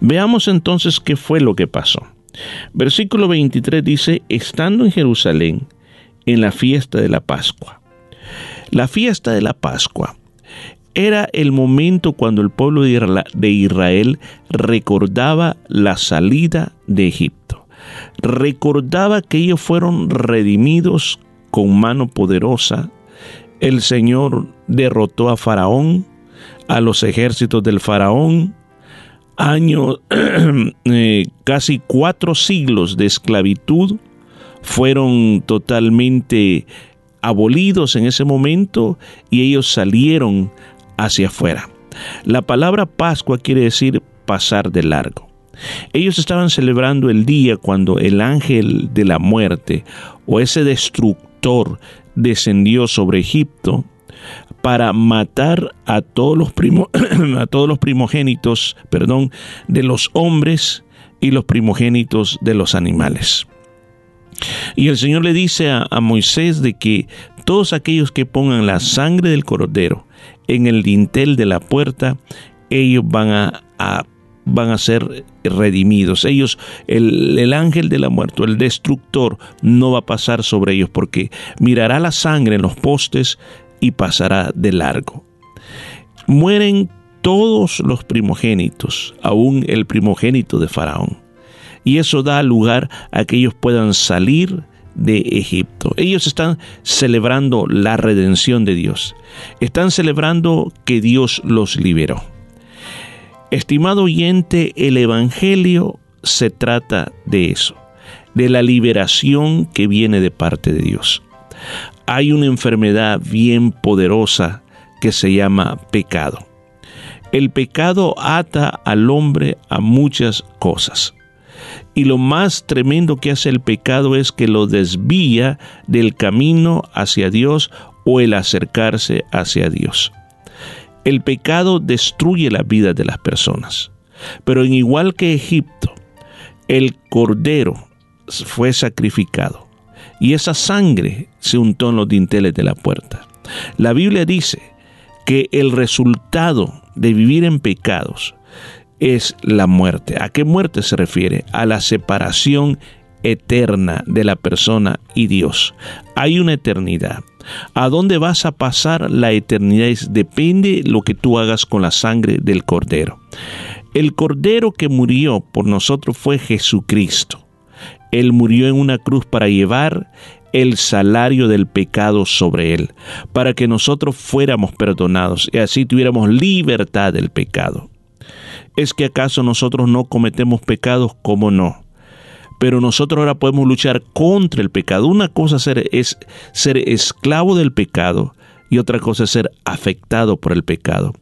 Veamos entonces qué fue lo que pasó. Versículo 23 dice, estando en Jerusalén, en la fiesta de la Pascua. La fiesta de la Pascua era el momento cuando el pueblo de Israel recordaba la salida de Egipto. Recordaba que ellos fueron redimidos con mano poderosa. El Señor derrotó a Faraón, a los ejércitos del Faraón, años, [CLEARS THROAT] eh, casi cuatro siglos de esclavitud fueron totalmente abolidos en ese momento y ellos salieron hacia afuera. La palabra Pascua quiere decir pasar de largo. Ellos estaban celebrando el día cuando el ángel de la muerte o ese destructor descendió sobre Egipto para matar a todos los, [CLEARS THROAT] a todos los primogénitos, perdón, de los hombres y los primogénitos de los animales. Y el Señor le dice a, Moisés de que todos aquellos que pongan la sangre del cordero en el dintel de la puerta, ellos van a, van a ser redimidos. Ellos, el, el, ángel de la muerte, el destructor, no va a pasar sobre ellos porque mirará la sangre en los postes y pasará de largo. Mueren todos los primogénitos, aún el primogénito de Faraón. Y eso da lugar a que ellos puedan salir de Egipto. Ellos están celebrando la redención de Dios. Están celebrando que Dios los liberó. Estimado oyente, el Evangelio se trata de eso, de la liberación que viene de parte de Dios hay una enfermedad bien poderosa que se llama pecado. El pecado ata al hombre a muchas cosas. Y lo más tremendo que hace el pecado es que lo desvía del camino hacia Dios o el acercarse hacia Dios. El pecado destruye la vida de las personas. Pero en igual que Egipto, el cordero fue sacrificado y esa sangre se untó en los dinteles de la puerta. La Biblia dice que el resultado de vivir en pecados es la muerte. ¿A qué muerte se refiere? A la separación eterna de la persona y Dios. Hay una eternidad. ¿A dónde vas a pasar la eternidad? depende lo que tú hagas con la sangre del cordero. El cordero que murió por nosotros fue Jesucristo. Él murió en una cruz para llevar el salario del pecado sobre Él, para que nosotros fuéramos perdonados y así tuviéramos libertad del pecado. ¿Es que acaso nosotros no cometemos pecados? como no? Pero nosotros ahora podemos luchar contra el pecado. Una cosa es ser esclavo del pecado y otra cosa es ser afectado por el pecado.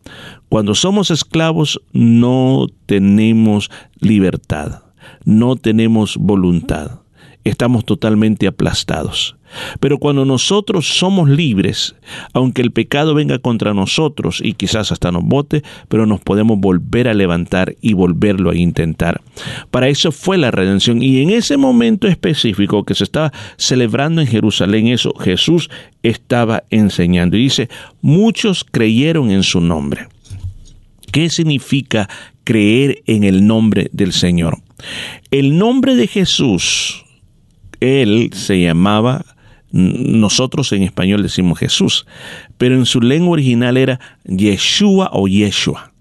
Cuando somos esclavos no tenemos libertad no tenemos voluntad. Estamos totalmente aplastados. Pero cuando nosotros somos libres, aunque el pecado venga contra nosotros y quizás hasta nos bote, pero nos podemos volver a levantar y volverlo a intentar. Para eso fue la redención. Y en ese momento específico que se estaba celebrando en Jerusalén, eso Jesús estaba enseñando. Y dice, muchos creyeron en su nombre. ¿Qué significa creer en el nombre del Señor? El nombre de Jesús él se llamaba, nosotros en español decimos Jesús, pero en su lengua original era Yeshua o Yeshua.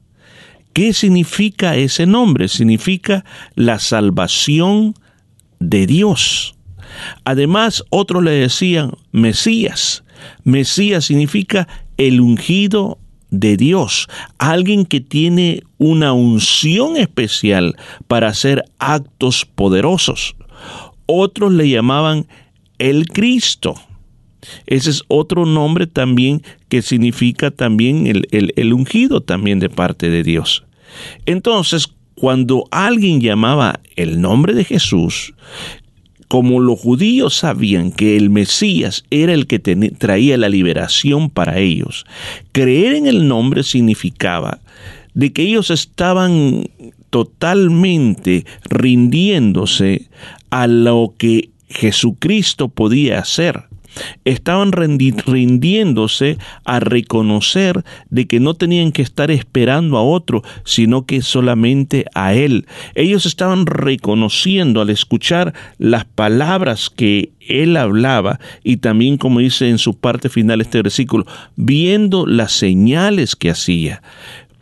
¿Qué significa ese nombre? Significa la salvación de Dios. Además, otros le decían Mesías. Mesías significa el ungido de Dios, alguien que tiene una unción especial para hacer actos poderosos. Otros le llamaban el Cristo. Ese es otro nombre también que significa también el, el, el ungido también de parte de Dios. Entonces, cuando alguien llamaba el nombre de Jesús, como los judíos sabían que el Mesías era el que traía la liberación para ellos, creer en el nombre significaba de que ellos estaban totalmente rindiéndose a lo que Jesucristo podía hacer estaban rindiéndose a reconocer de que no tenían que estar esperando a otro, sino que solamente a Él. Ellos estaban reconociendo al escuchar las palabras que Él hablaba y también, como dice en su parte final este versículo, viendo las señales que hacía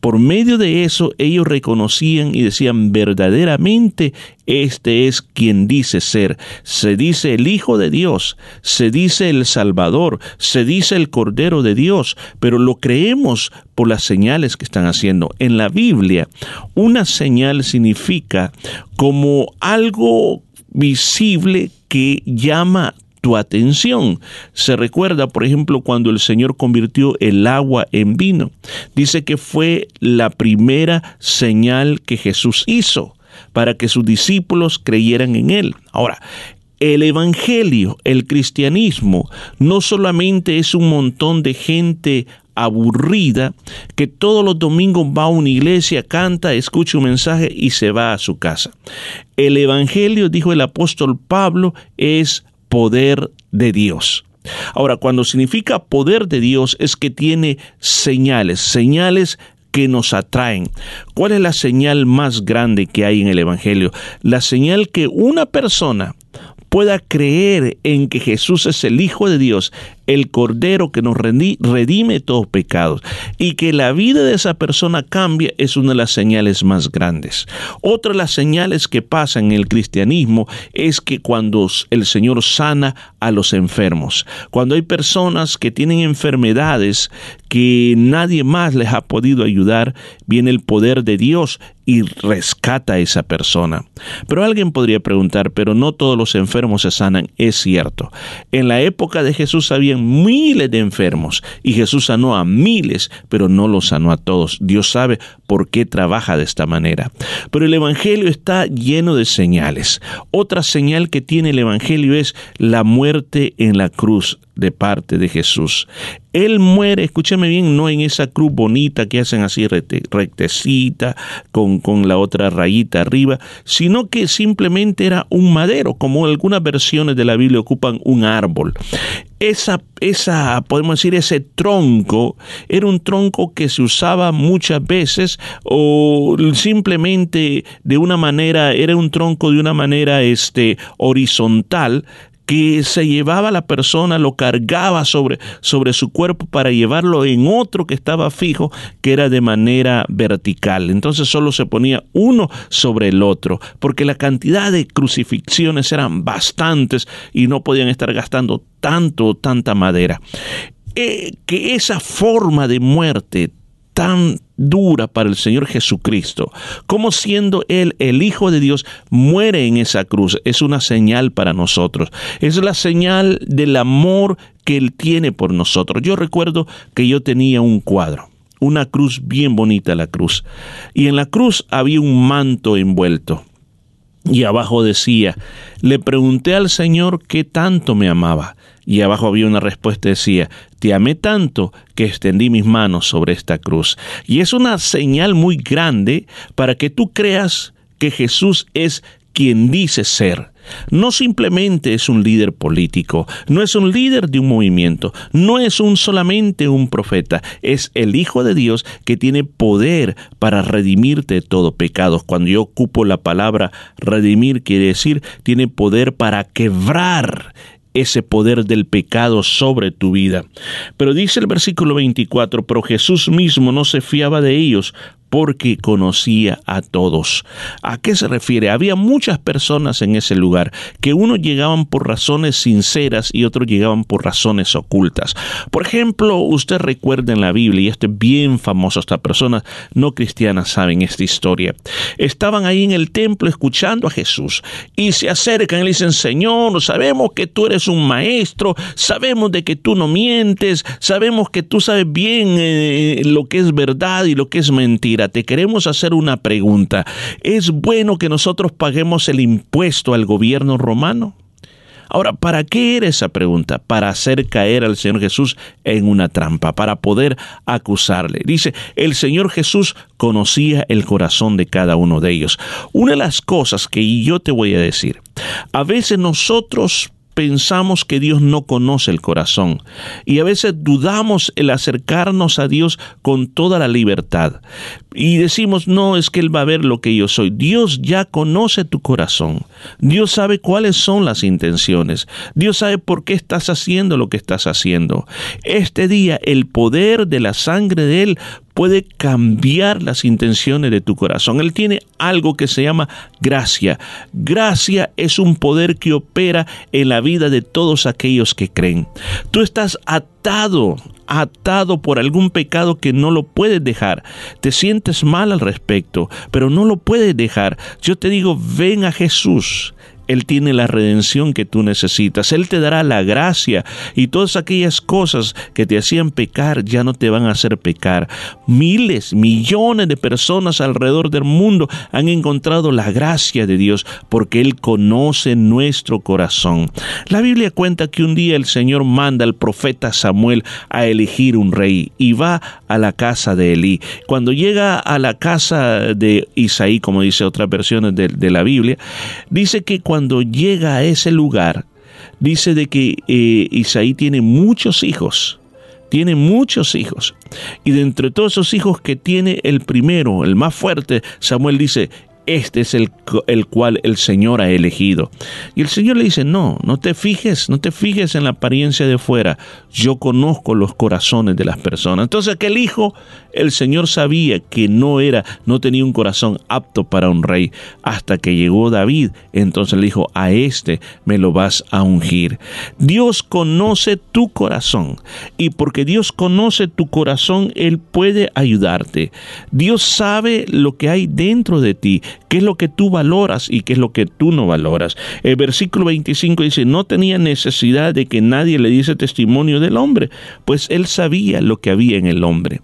por medio de eso ellos reconocían y decían verdaderamente este es quien dice ser. Se dice el Hijo de Dios, se dice el Salvador, se dice el Cordero de Dios, pero lo creemos por las señales que están haciendo. En la Biblia, una señal significa como algo visible que llama tu atención. Se recuerda, por ejemplo, cuando el Señor convirtió el agua en vino. Dice que fue la primera señal que Jesús hizo para que sus discípulos creyeran en Él. Ahora, el Evangelio, el cristianismo, no solamente es un montón de gente aburrida que todos los domingos va a una iglesia, canta, escucha un mensaje y se va a su casa. El Evangelio, dijo el apóstol Pablo, es poder de Dios. Ahora, cuando significa poder de Dios es que tiene señales, señales que nos atraen. ¿Cuál es la señal más grande que hay en el Evangelio? La señal que una persona pueda creer en que Jesús es el Hijo de Dios, el Cordero que nos redime todos pecados y que la vida de esa persona cambia es una de las señales más grandes. Otra de las señales que pasan en el cristianismo es que cuando el Señor sana a los enfermos, cuando hay personas que tienen enfermedades que nadie más les ha podido ayudar, viene el poder de Dios y rescata a esa persona. Pero alguien podría preguntar, pero no todos los enfermos se sanan. Es cierto. En la época de Jesús había miles de enfermos y Jesús sanó a miles, pero no los sanó a todos. Dios sabe por qué trabaja de esta manera. Pero el Evangelio está lleno de señales. Otra señal que tiene el Evangelio es la muerte en la cruz de parte de Jesús. Él muere, escúchame bien, no en esa cruz bonita que hacen así rectecita, con, con la otra rayita arriba, sino que simplemente era un madero, como algunas versiones de la Biblia ocupan un árbol. Esa, esa, podemos decir, ese tronco era un tronco que se usaba muchas veces o simplemente de una manera, era un tronco de una manera este, horizontal que se llevaba la persona, lo cargaba sobre, sobre su cuerpo para llevarlo en otro que estaba fijo, que era de manera vertical. Entonces solo se ponía uno sobre el otro, porque la cantidad de crucifixiones eran bastantes y no podían estar gastando tanto, tanta madera. Eh, que esa forma de muerte tan dura para el Señor Jesucristo, como siendo Él el Hijo de Dios, muere en esa cruz, es una señal para nosotros, es la señal del amor que Él tiene por nosotros. Yo recuerdo que yo tenía un cuadro, una cruz bien bonita la cruz, y en la cruz había un manto envuelto. Y abajo decía, le pregunté al Señor qué tanto me amaba. Y abajo había una respuesta decía, te amé tanto que extendí mis manos sobre esta cruz. Y es una señal muy grande para que tú creas que Jesús es quien dice ser. No simplemente es un líder político, no es un líder de un movimiento, no es un solamente un profeta, es el Hijo de Dios que tiene poder para redimirte de todo pecado. Cuando yo ocupo la palabra redimir, quiere decir, tiene poder para quebrar ese poder del pecado sobre tu vida. Pero dice el versículo 24, pero Jesús mismo no se fiaba de ellos porque conocía a todos. ¿A qué se refiere? Había muchas personas en ese lugar, que unos llegaban por razones sinceras y otros llegaban por razones ocultas. Por ejemplo, usted recuerda en la Biblia, y esto es bien famoso, estas personas no cristianas saben esta historia. Estaban ahí en el templo escuchando a Jesús y se acercan y le dicen, Señor, sabemos que tú eres un maestro, sabemos de que tú no mientes, sabemos que tú sabes bien eh, lo que es verdad y lo que es mentira te queremos hacer una pregunta. ¿Es bueno que nosotros paguemos el impuesto al gobierno romano? Ahora, ¿para qué era esa pregunta? Para hacer caer al Señor Jesús en una trampa, para poder acusarle. Dice, el Señor Jesús conocía el corazón de cada uno de ellos. Una de las cosas que yo te voy a decir, a veces nosotros pensamos que Dios no conoce el corazón y a veces dudamos el acercarnos a Dios con toda la libertad y decimos no es que Él va a ver lo que yo soy. Dios ya conoce tu corazón. Dios sabe cuáles son las intenciones. Dios sabe por qué estás haciendo lo que estás haciendo. Este día el poder de la sangre de Él puede cambiar las intenciones de tu corazón. Él tiene algo que se llama gracia. Gracia es un poder que opera en la vida de todos aquellos que creen. Tú estás atado atado por algún pecado que no lo puedes dejar. Te sientes mal al respecto, pero no lo puedes dejar. Yo te digo, ven a Jesús. Él tiene la redención que tú necesitas. Él te dará la gracia y todas aquellas cosas que te hacían pecar ya no te van a hacer pecar. Miles, millones de personas alrededor del mundo han encontrado la gracia de Dios porque Él conoce nuestro corazón. La Biblia cuenta que un día el Señor manda al profeta Samuel a elegir un rey y va a la casa de Elí. Cuando llega a la casa de Isaí, como dice otras versiones de, de la Biblia, dice que cuando llega a ese lugar, dice de que eh, Isaí tiene muchos hijos, tiene muchos hijos. Y de entre todos esos hijos que tiene el primero, el más fuerte, Samuel dice, este es el, el, cual el Señor ha elegido. Y el Señor le dice, no, no te fijes, no te fijes en la apariencia de fuera, yo conozco los corazones de las personas. Entonces aquel hijo, el Señor sabía que no era, no tenía un corazón apto para un rey, hasta que llegó David, entonces le dijo, a este me lo vas a ungir. Dios conoce tu corazón, y porque Dios conoce tu corazón, Él puede ayudarte. Dios sabe lo que hay dentro de ti, qué es lo que tú valoras y qué es lo que tú no valoras. El versículo 25 dice, no tenía necesidad de que nadie le diese testimonio del hombre, pues él sabía lo que había en el hombre.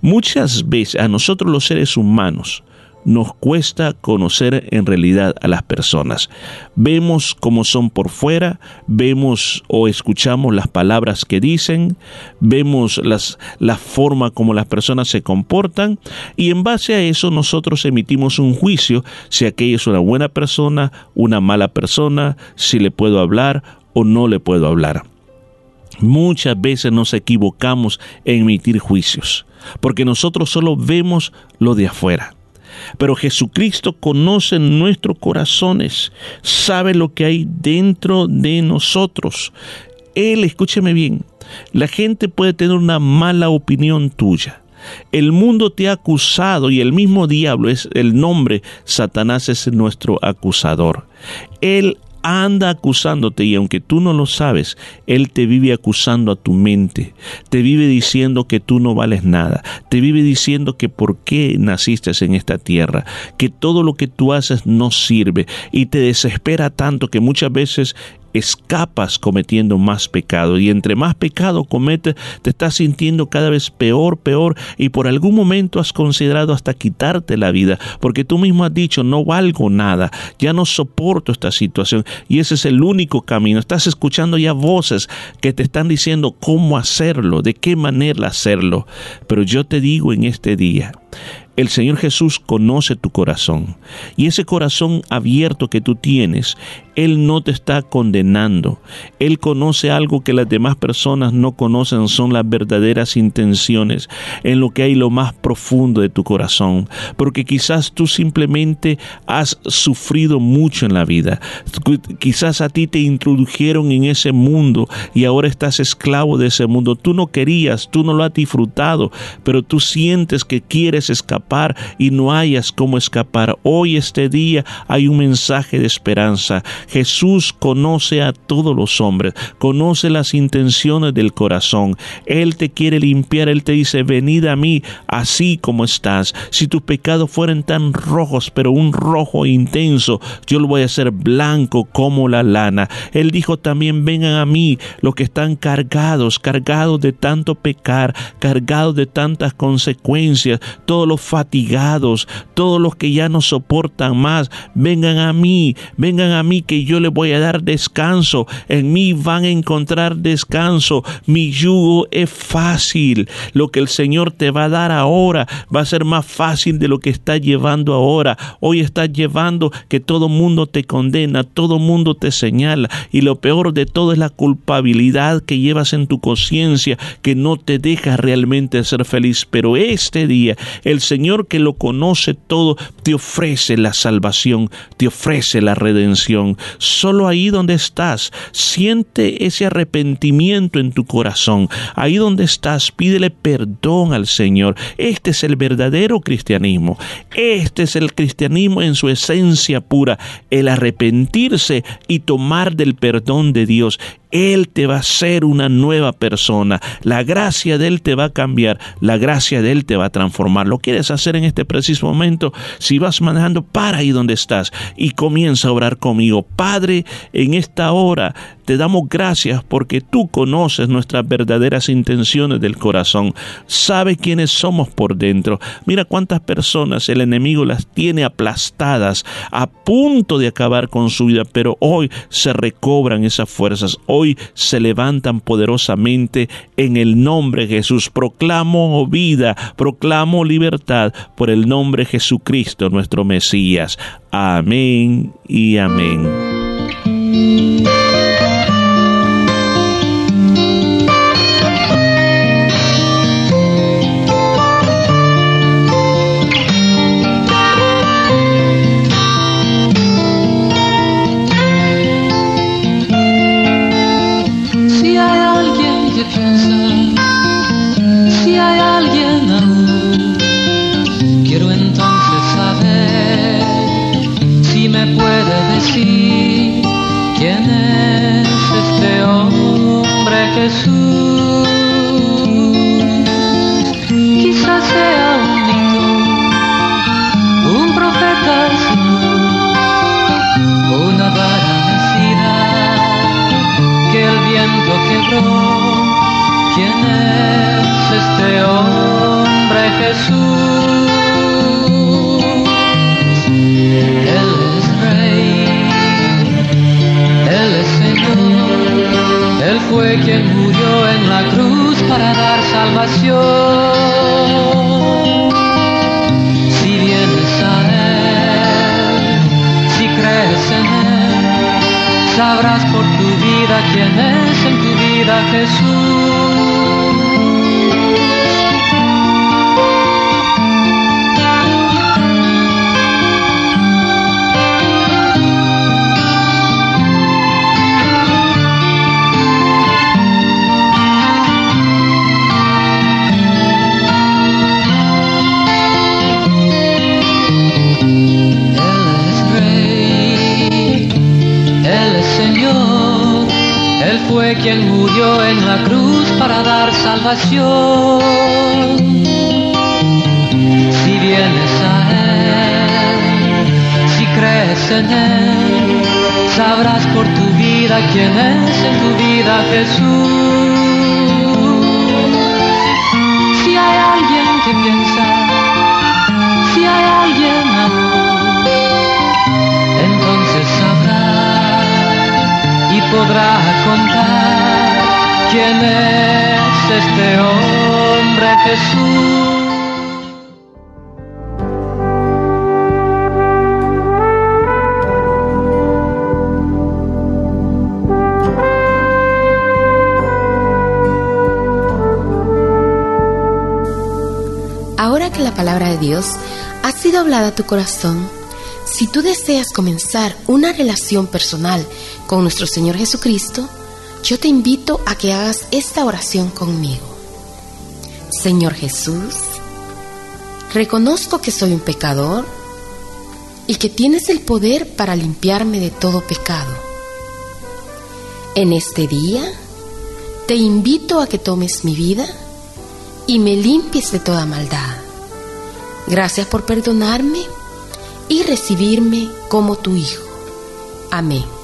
Muchas veces a nosotros los seres humanos, nos cuesta conocer en realidad a las personas. Vemos cómo son por fuera, vemos o escuchamos las palabras que dicen, vemos las, la forma como las personas se comportan y en base a eso nosotros emitimos un juicio si aquella es una buena persona, una mala persona, si le puedo hablar o no le puedo hablar. Muchas veces nos equivocamos en emitir juicios, porque nosotros solo vemos lo de afuera. Pero Jesucristo conoce nuestros corazones, sabe lo que hay dentro de nosotros. Él, escúcheme bien, la gente puede tener una mala opinión tuya. El mundo te ha acusado y el mismo diablo es el nombre, Satanás es nuestro acusador. Él anda acusándote y aunque tú no lo sabes, Él te vive acusando a tu mente, te vive diciendo que tú no vales nada, te vive diciendo que por qué naciste en esta tierra, que todo lo que tú haces no sirve y te desespera tanto que muchas veces escapas cometiendo más pecado. Y entre más pecado cometes te estás sintiendo cada vez peor, peor. Y por algún momento has considerado hasta quitarte la vida porque tú mismo has dicho no valgo nada, ya no soporto esta situación y ese es el único camino. Estás escuchando ya voces que te están diciendo cómo hacerlo, de qué manera hacerlo, pero yo te digo en este día, el Señor Jesús conoce tu corazón. Y ese corazón abierto que tú tienes, Él no te está condenando. Él conoce algo que las demás personas no conocen, son las verdaderas intenciones, en lo que hay lo más profundo de tu corazón. Porque quizás tú simplemente has sufrido mucho en la vida. Quizás a ti te introdujeron en ese mundo y ahora estás esclavo de ese mundo. Tú no querías, tú no lo has disfrutado, pero tú sientes que quieres escapar y no hayas cómo escapar. Hoy, este día, hay un mensaje de esperanza. Jesús conoce a todos los hombres, conoce las intenciones del corazón. Él te quiere limpiar, Él te dice, venid a mí así como estás. Si tus pecados fueran tan rojos, pero un rojo intenso, yo lo voy a hacer blanco como la lana. Él dijo también, vengan a mí los que están cargados, cargados de tanto pecar, cargados de tantas consecuencias, todos los fatigados, todos los que ya no soportan más, vengan a mí, vengan a mí que yo les voy a dar descanso, en mí van a encontrar descanso, mi yugo es fácil, lo que el Señor te va a dar ahora va a ser más fácil de lo que está llevando ahora, hoy estás llevando que todo mundo te condena, todo mundo te señala. Y lo peor de todo es la culpabilidad que llevas en tu conciencia que no te deja realmente ser feliz, pero este día el Señor que lo conoce todo te ofrece la salvación, te ofrece la redención. Solo ahí donde estás, siente ese arrepentimiento en tu corazón. Ahí donde estás, pídele perdón al Señor. Este es el verdadero cristianismo. Este es el cristianismo en su esencia pura, el arrepentirse y tomar del perdón de Dios. Él te va a hacer una nueva persona. La gracia de Él te va a cambiar. La gracia de Él te va a transformar. ¿Lo quieres hacer en este preciso momento? Si vas manejando, para ahí donde estás y comienza a orar conmigo. Padre, en esta hora te damos gracias porque tú conoces nuestras verdaderas intenciones del corazón. Sabe quiénes somos por dentro. Mira cuántas personas el enemigo las tiene aplastadas, a punto de acabar con su vida, pero hoy se recobran esas fuerzas hoy se levantan poderosamente en el nombre de Jesús. Proclamo vida, proclamo libertad por el nombre de Jesucristo, nuestro Mesías. Amén y amén. Jesús. Quizás sea un mito, un profeta sin luz, una vara que el viento quebró. ¿Quién es este hombre Jesús? Fue quien murió en la cruz para dar salvación. Si vienes a Él, si crees en Él, sabrás por tu vida quién es en tu vida Jesús. Quien murió en la cruz para dar salvación. Si vienes a Él, si crees en Él, sabrás por tu vida quién es en tu vida Jesús. Si hay alguien que piensa, si hay alguien aún, entonces sabrá y podrá contar ¿Quién es este hombre Jesús? Ahora que la palabra de Dios ha sido hablada a tu corazón, si tú deseas comenzar una relación personal con nuestro Señor Jesucristo, yo te invito a que hagas esta oración conmigo. Señor Jesús, reconozco que soy un pecador y que tienes el poder para limpiarme de todo pecado. En este día, te invito a que tomes mi vida y me limpies de toda maldad. Gracias por perdonarme y recibirme como tu Hijo. Amén.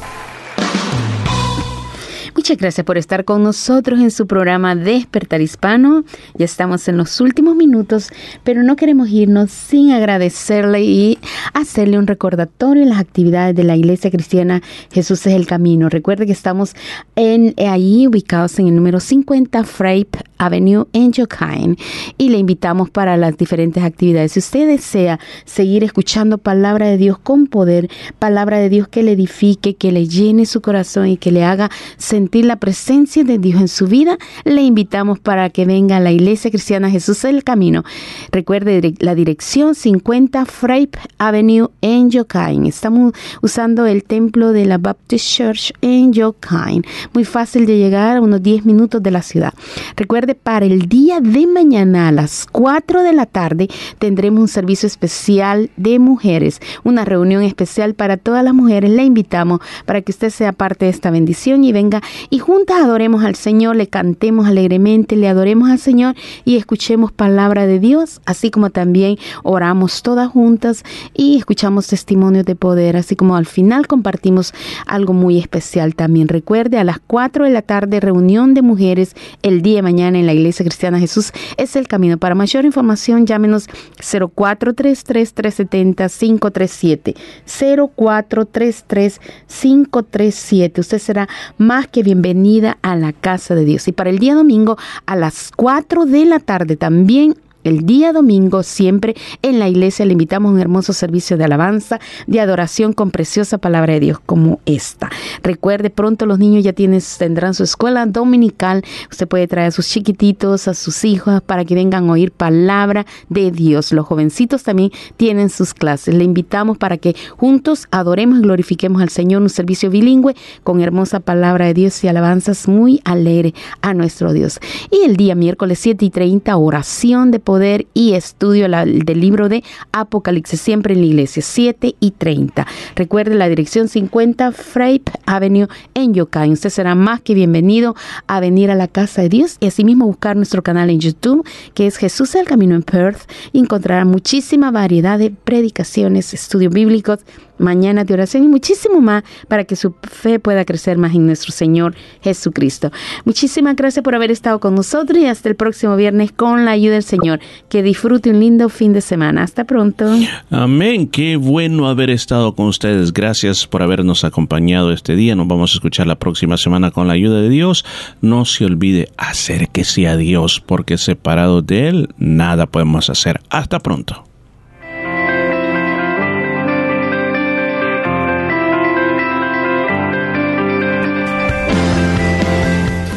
Muchas gracias por estar con nosotros en su programa Despertar Hispano. Ya estamos en los últimos minutos, pero no queremos irnos sin agradecerle y hacerle un recordatorio en las actividades de la Iglesia Cristiana Jesús es el Camino. Recuerde que estamos en ahí ubicados en el número 50 Frape Avenue en Jocain y le invitamos para las diferentes actividades. Si usted desea seguir escuchando palabra de Dios con poder, palabra de Dios que le edifique, que le llene su corazón y que le haga sentir la presencia de Dios en su vida, le invitamos para que venga a la Iglesia Cristiana Jesús el Camino. Recuerde la dirección 50 Frape Avenue en Jocain. Estamos usando el templo de la Baptist Church en Jocain. Muy fácil de llegar a unos 10 minutos de la ciudad. Recuerde, para el día de mañana a las 4 de la tarde tendremos un servicio especial de mujeres, una reunión especial para todas las mujeres. Le invitamos para que usted sea parte de esta bendición y venga y juntas adoremos al Señor, le cantemos alegremente, le adoremos al Señor y escuchemos palabra de Dios, así como también oramos todas juntas y escuchamos testimonios de poder, así como al final compartimos algo muy especial también. Recuerde, a las 4 de la tarde, reunión de mujeres el día de mañana en la Iglesia Cristiana Jesús es el camino. Para mayor información, llámenos 0433-370-537. 0433-537. Usted será más que bienvenida a la casa de Dios. Y para el día domingo a las 4 de la tarde también el día domingo, siempre en la iglesia, le invitamos a un hermoso servicio de alabanza, de adoración con preciosa palabra de Dios como esta. Recuerde, pronto los niños ya tienen, tendrán su escuela dominical. Usted puede traer a sus chiquititos, a sus hijos, para que vengan a oír palabra de Dios. Los jovencitos también tienen sus clases. Le invitamos para que juntos adoremos y glorifiquemos al Señor, un servicio bilingüe con hermosa palabra de Dios y alabanzas muy alegre a nuestro Dios. Y el día miércoles 7 y 30, oración de poder y estudio del libro de Apocalipsis, siempre en la iglesia, 7 y 30. Recuerde la dirección 50 Frape Avenue en Yokai. Usted será más que bienvenido a venir a la casa de Dios y asimismo buscar nuestro canal en YouTube, que es Jesús el Camino en Perth. Y encontrará muchísima variedad de predicaciones, estudios bíblicos, mañana de oración y muchísimo más para que su fe pueda crecer más en nuestro Señor Jesucristo. Muchísimas gracias por haber estado con nosotros y hasta el próximo viernes con la ayuda del Señor. Que disfrute un lindo fin de semana. Hasta pronto. Amén. Qué bueno haber estado con ustedes. Gracias por habernos acompañado este día. Nos vamos a escuchar la próxima semana con la ayuda de Dios. No se olvide acérquese a Dios porque separados de Él nada podemos hacer. Hasta pronto.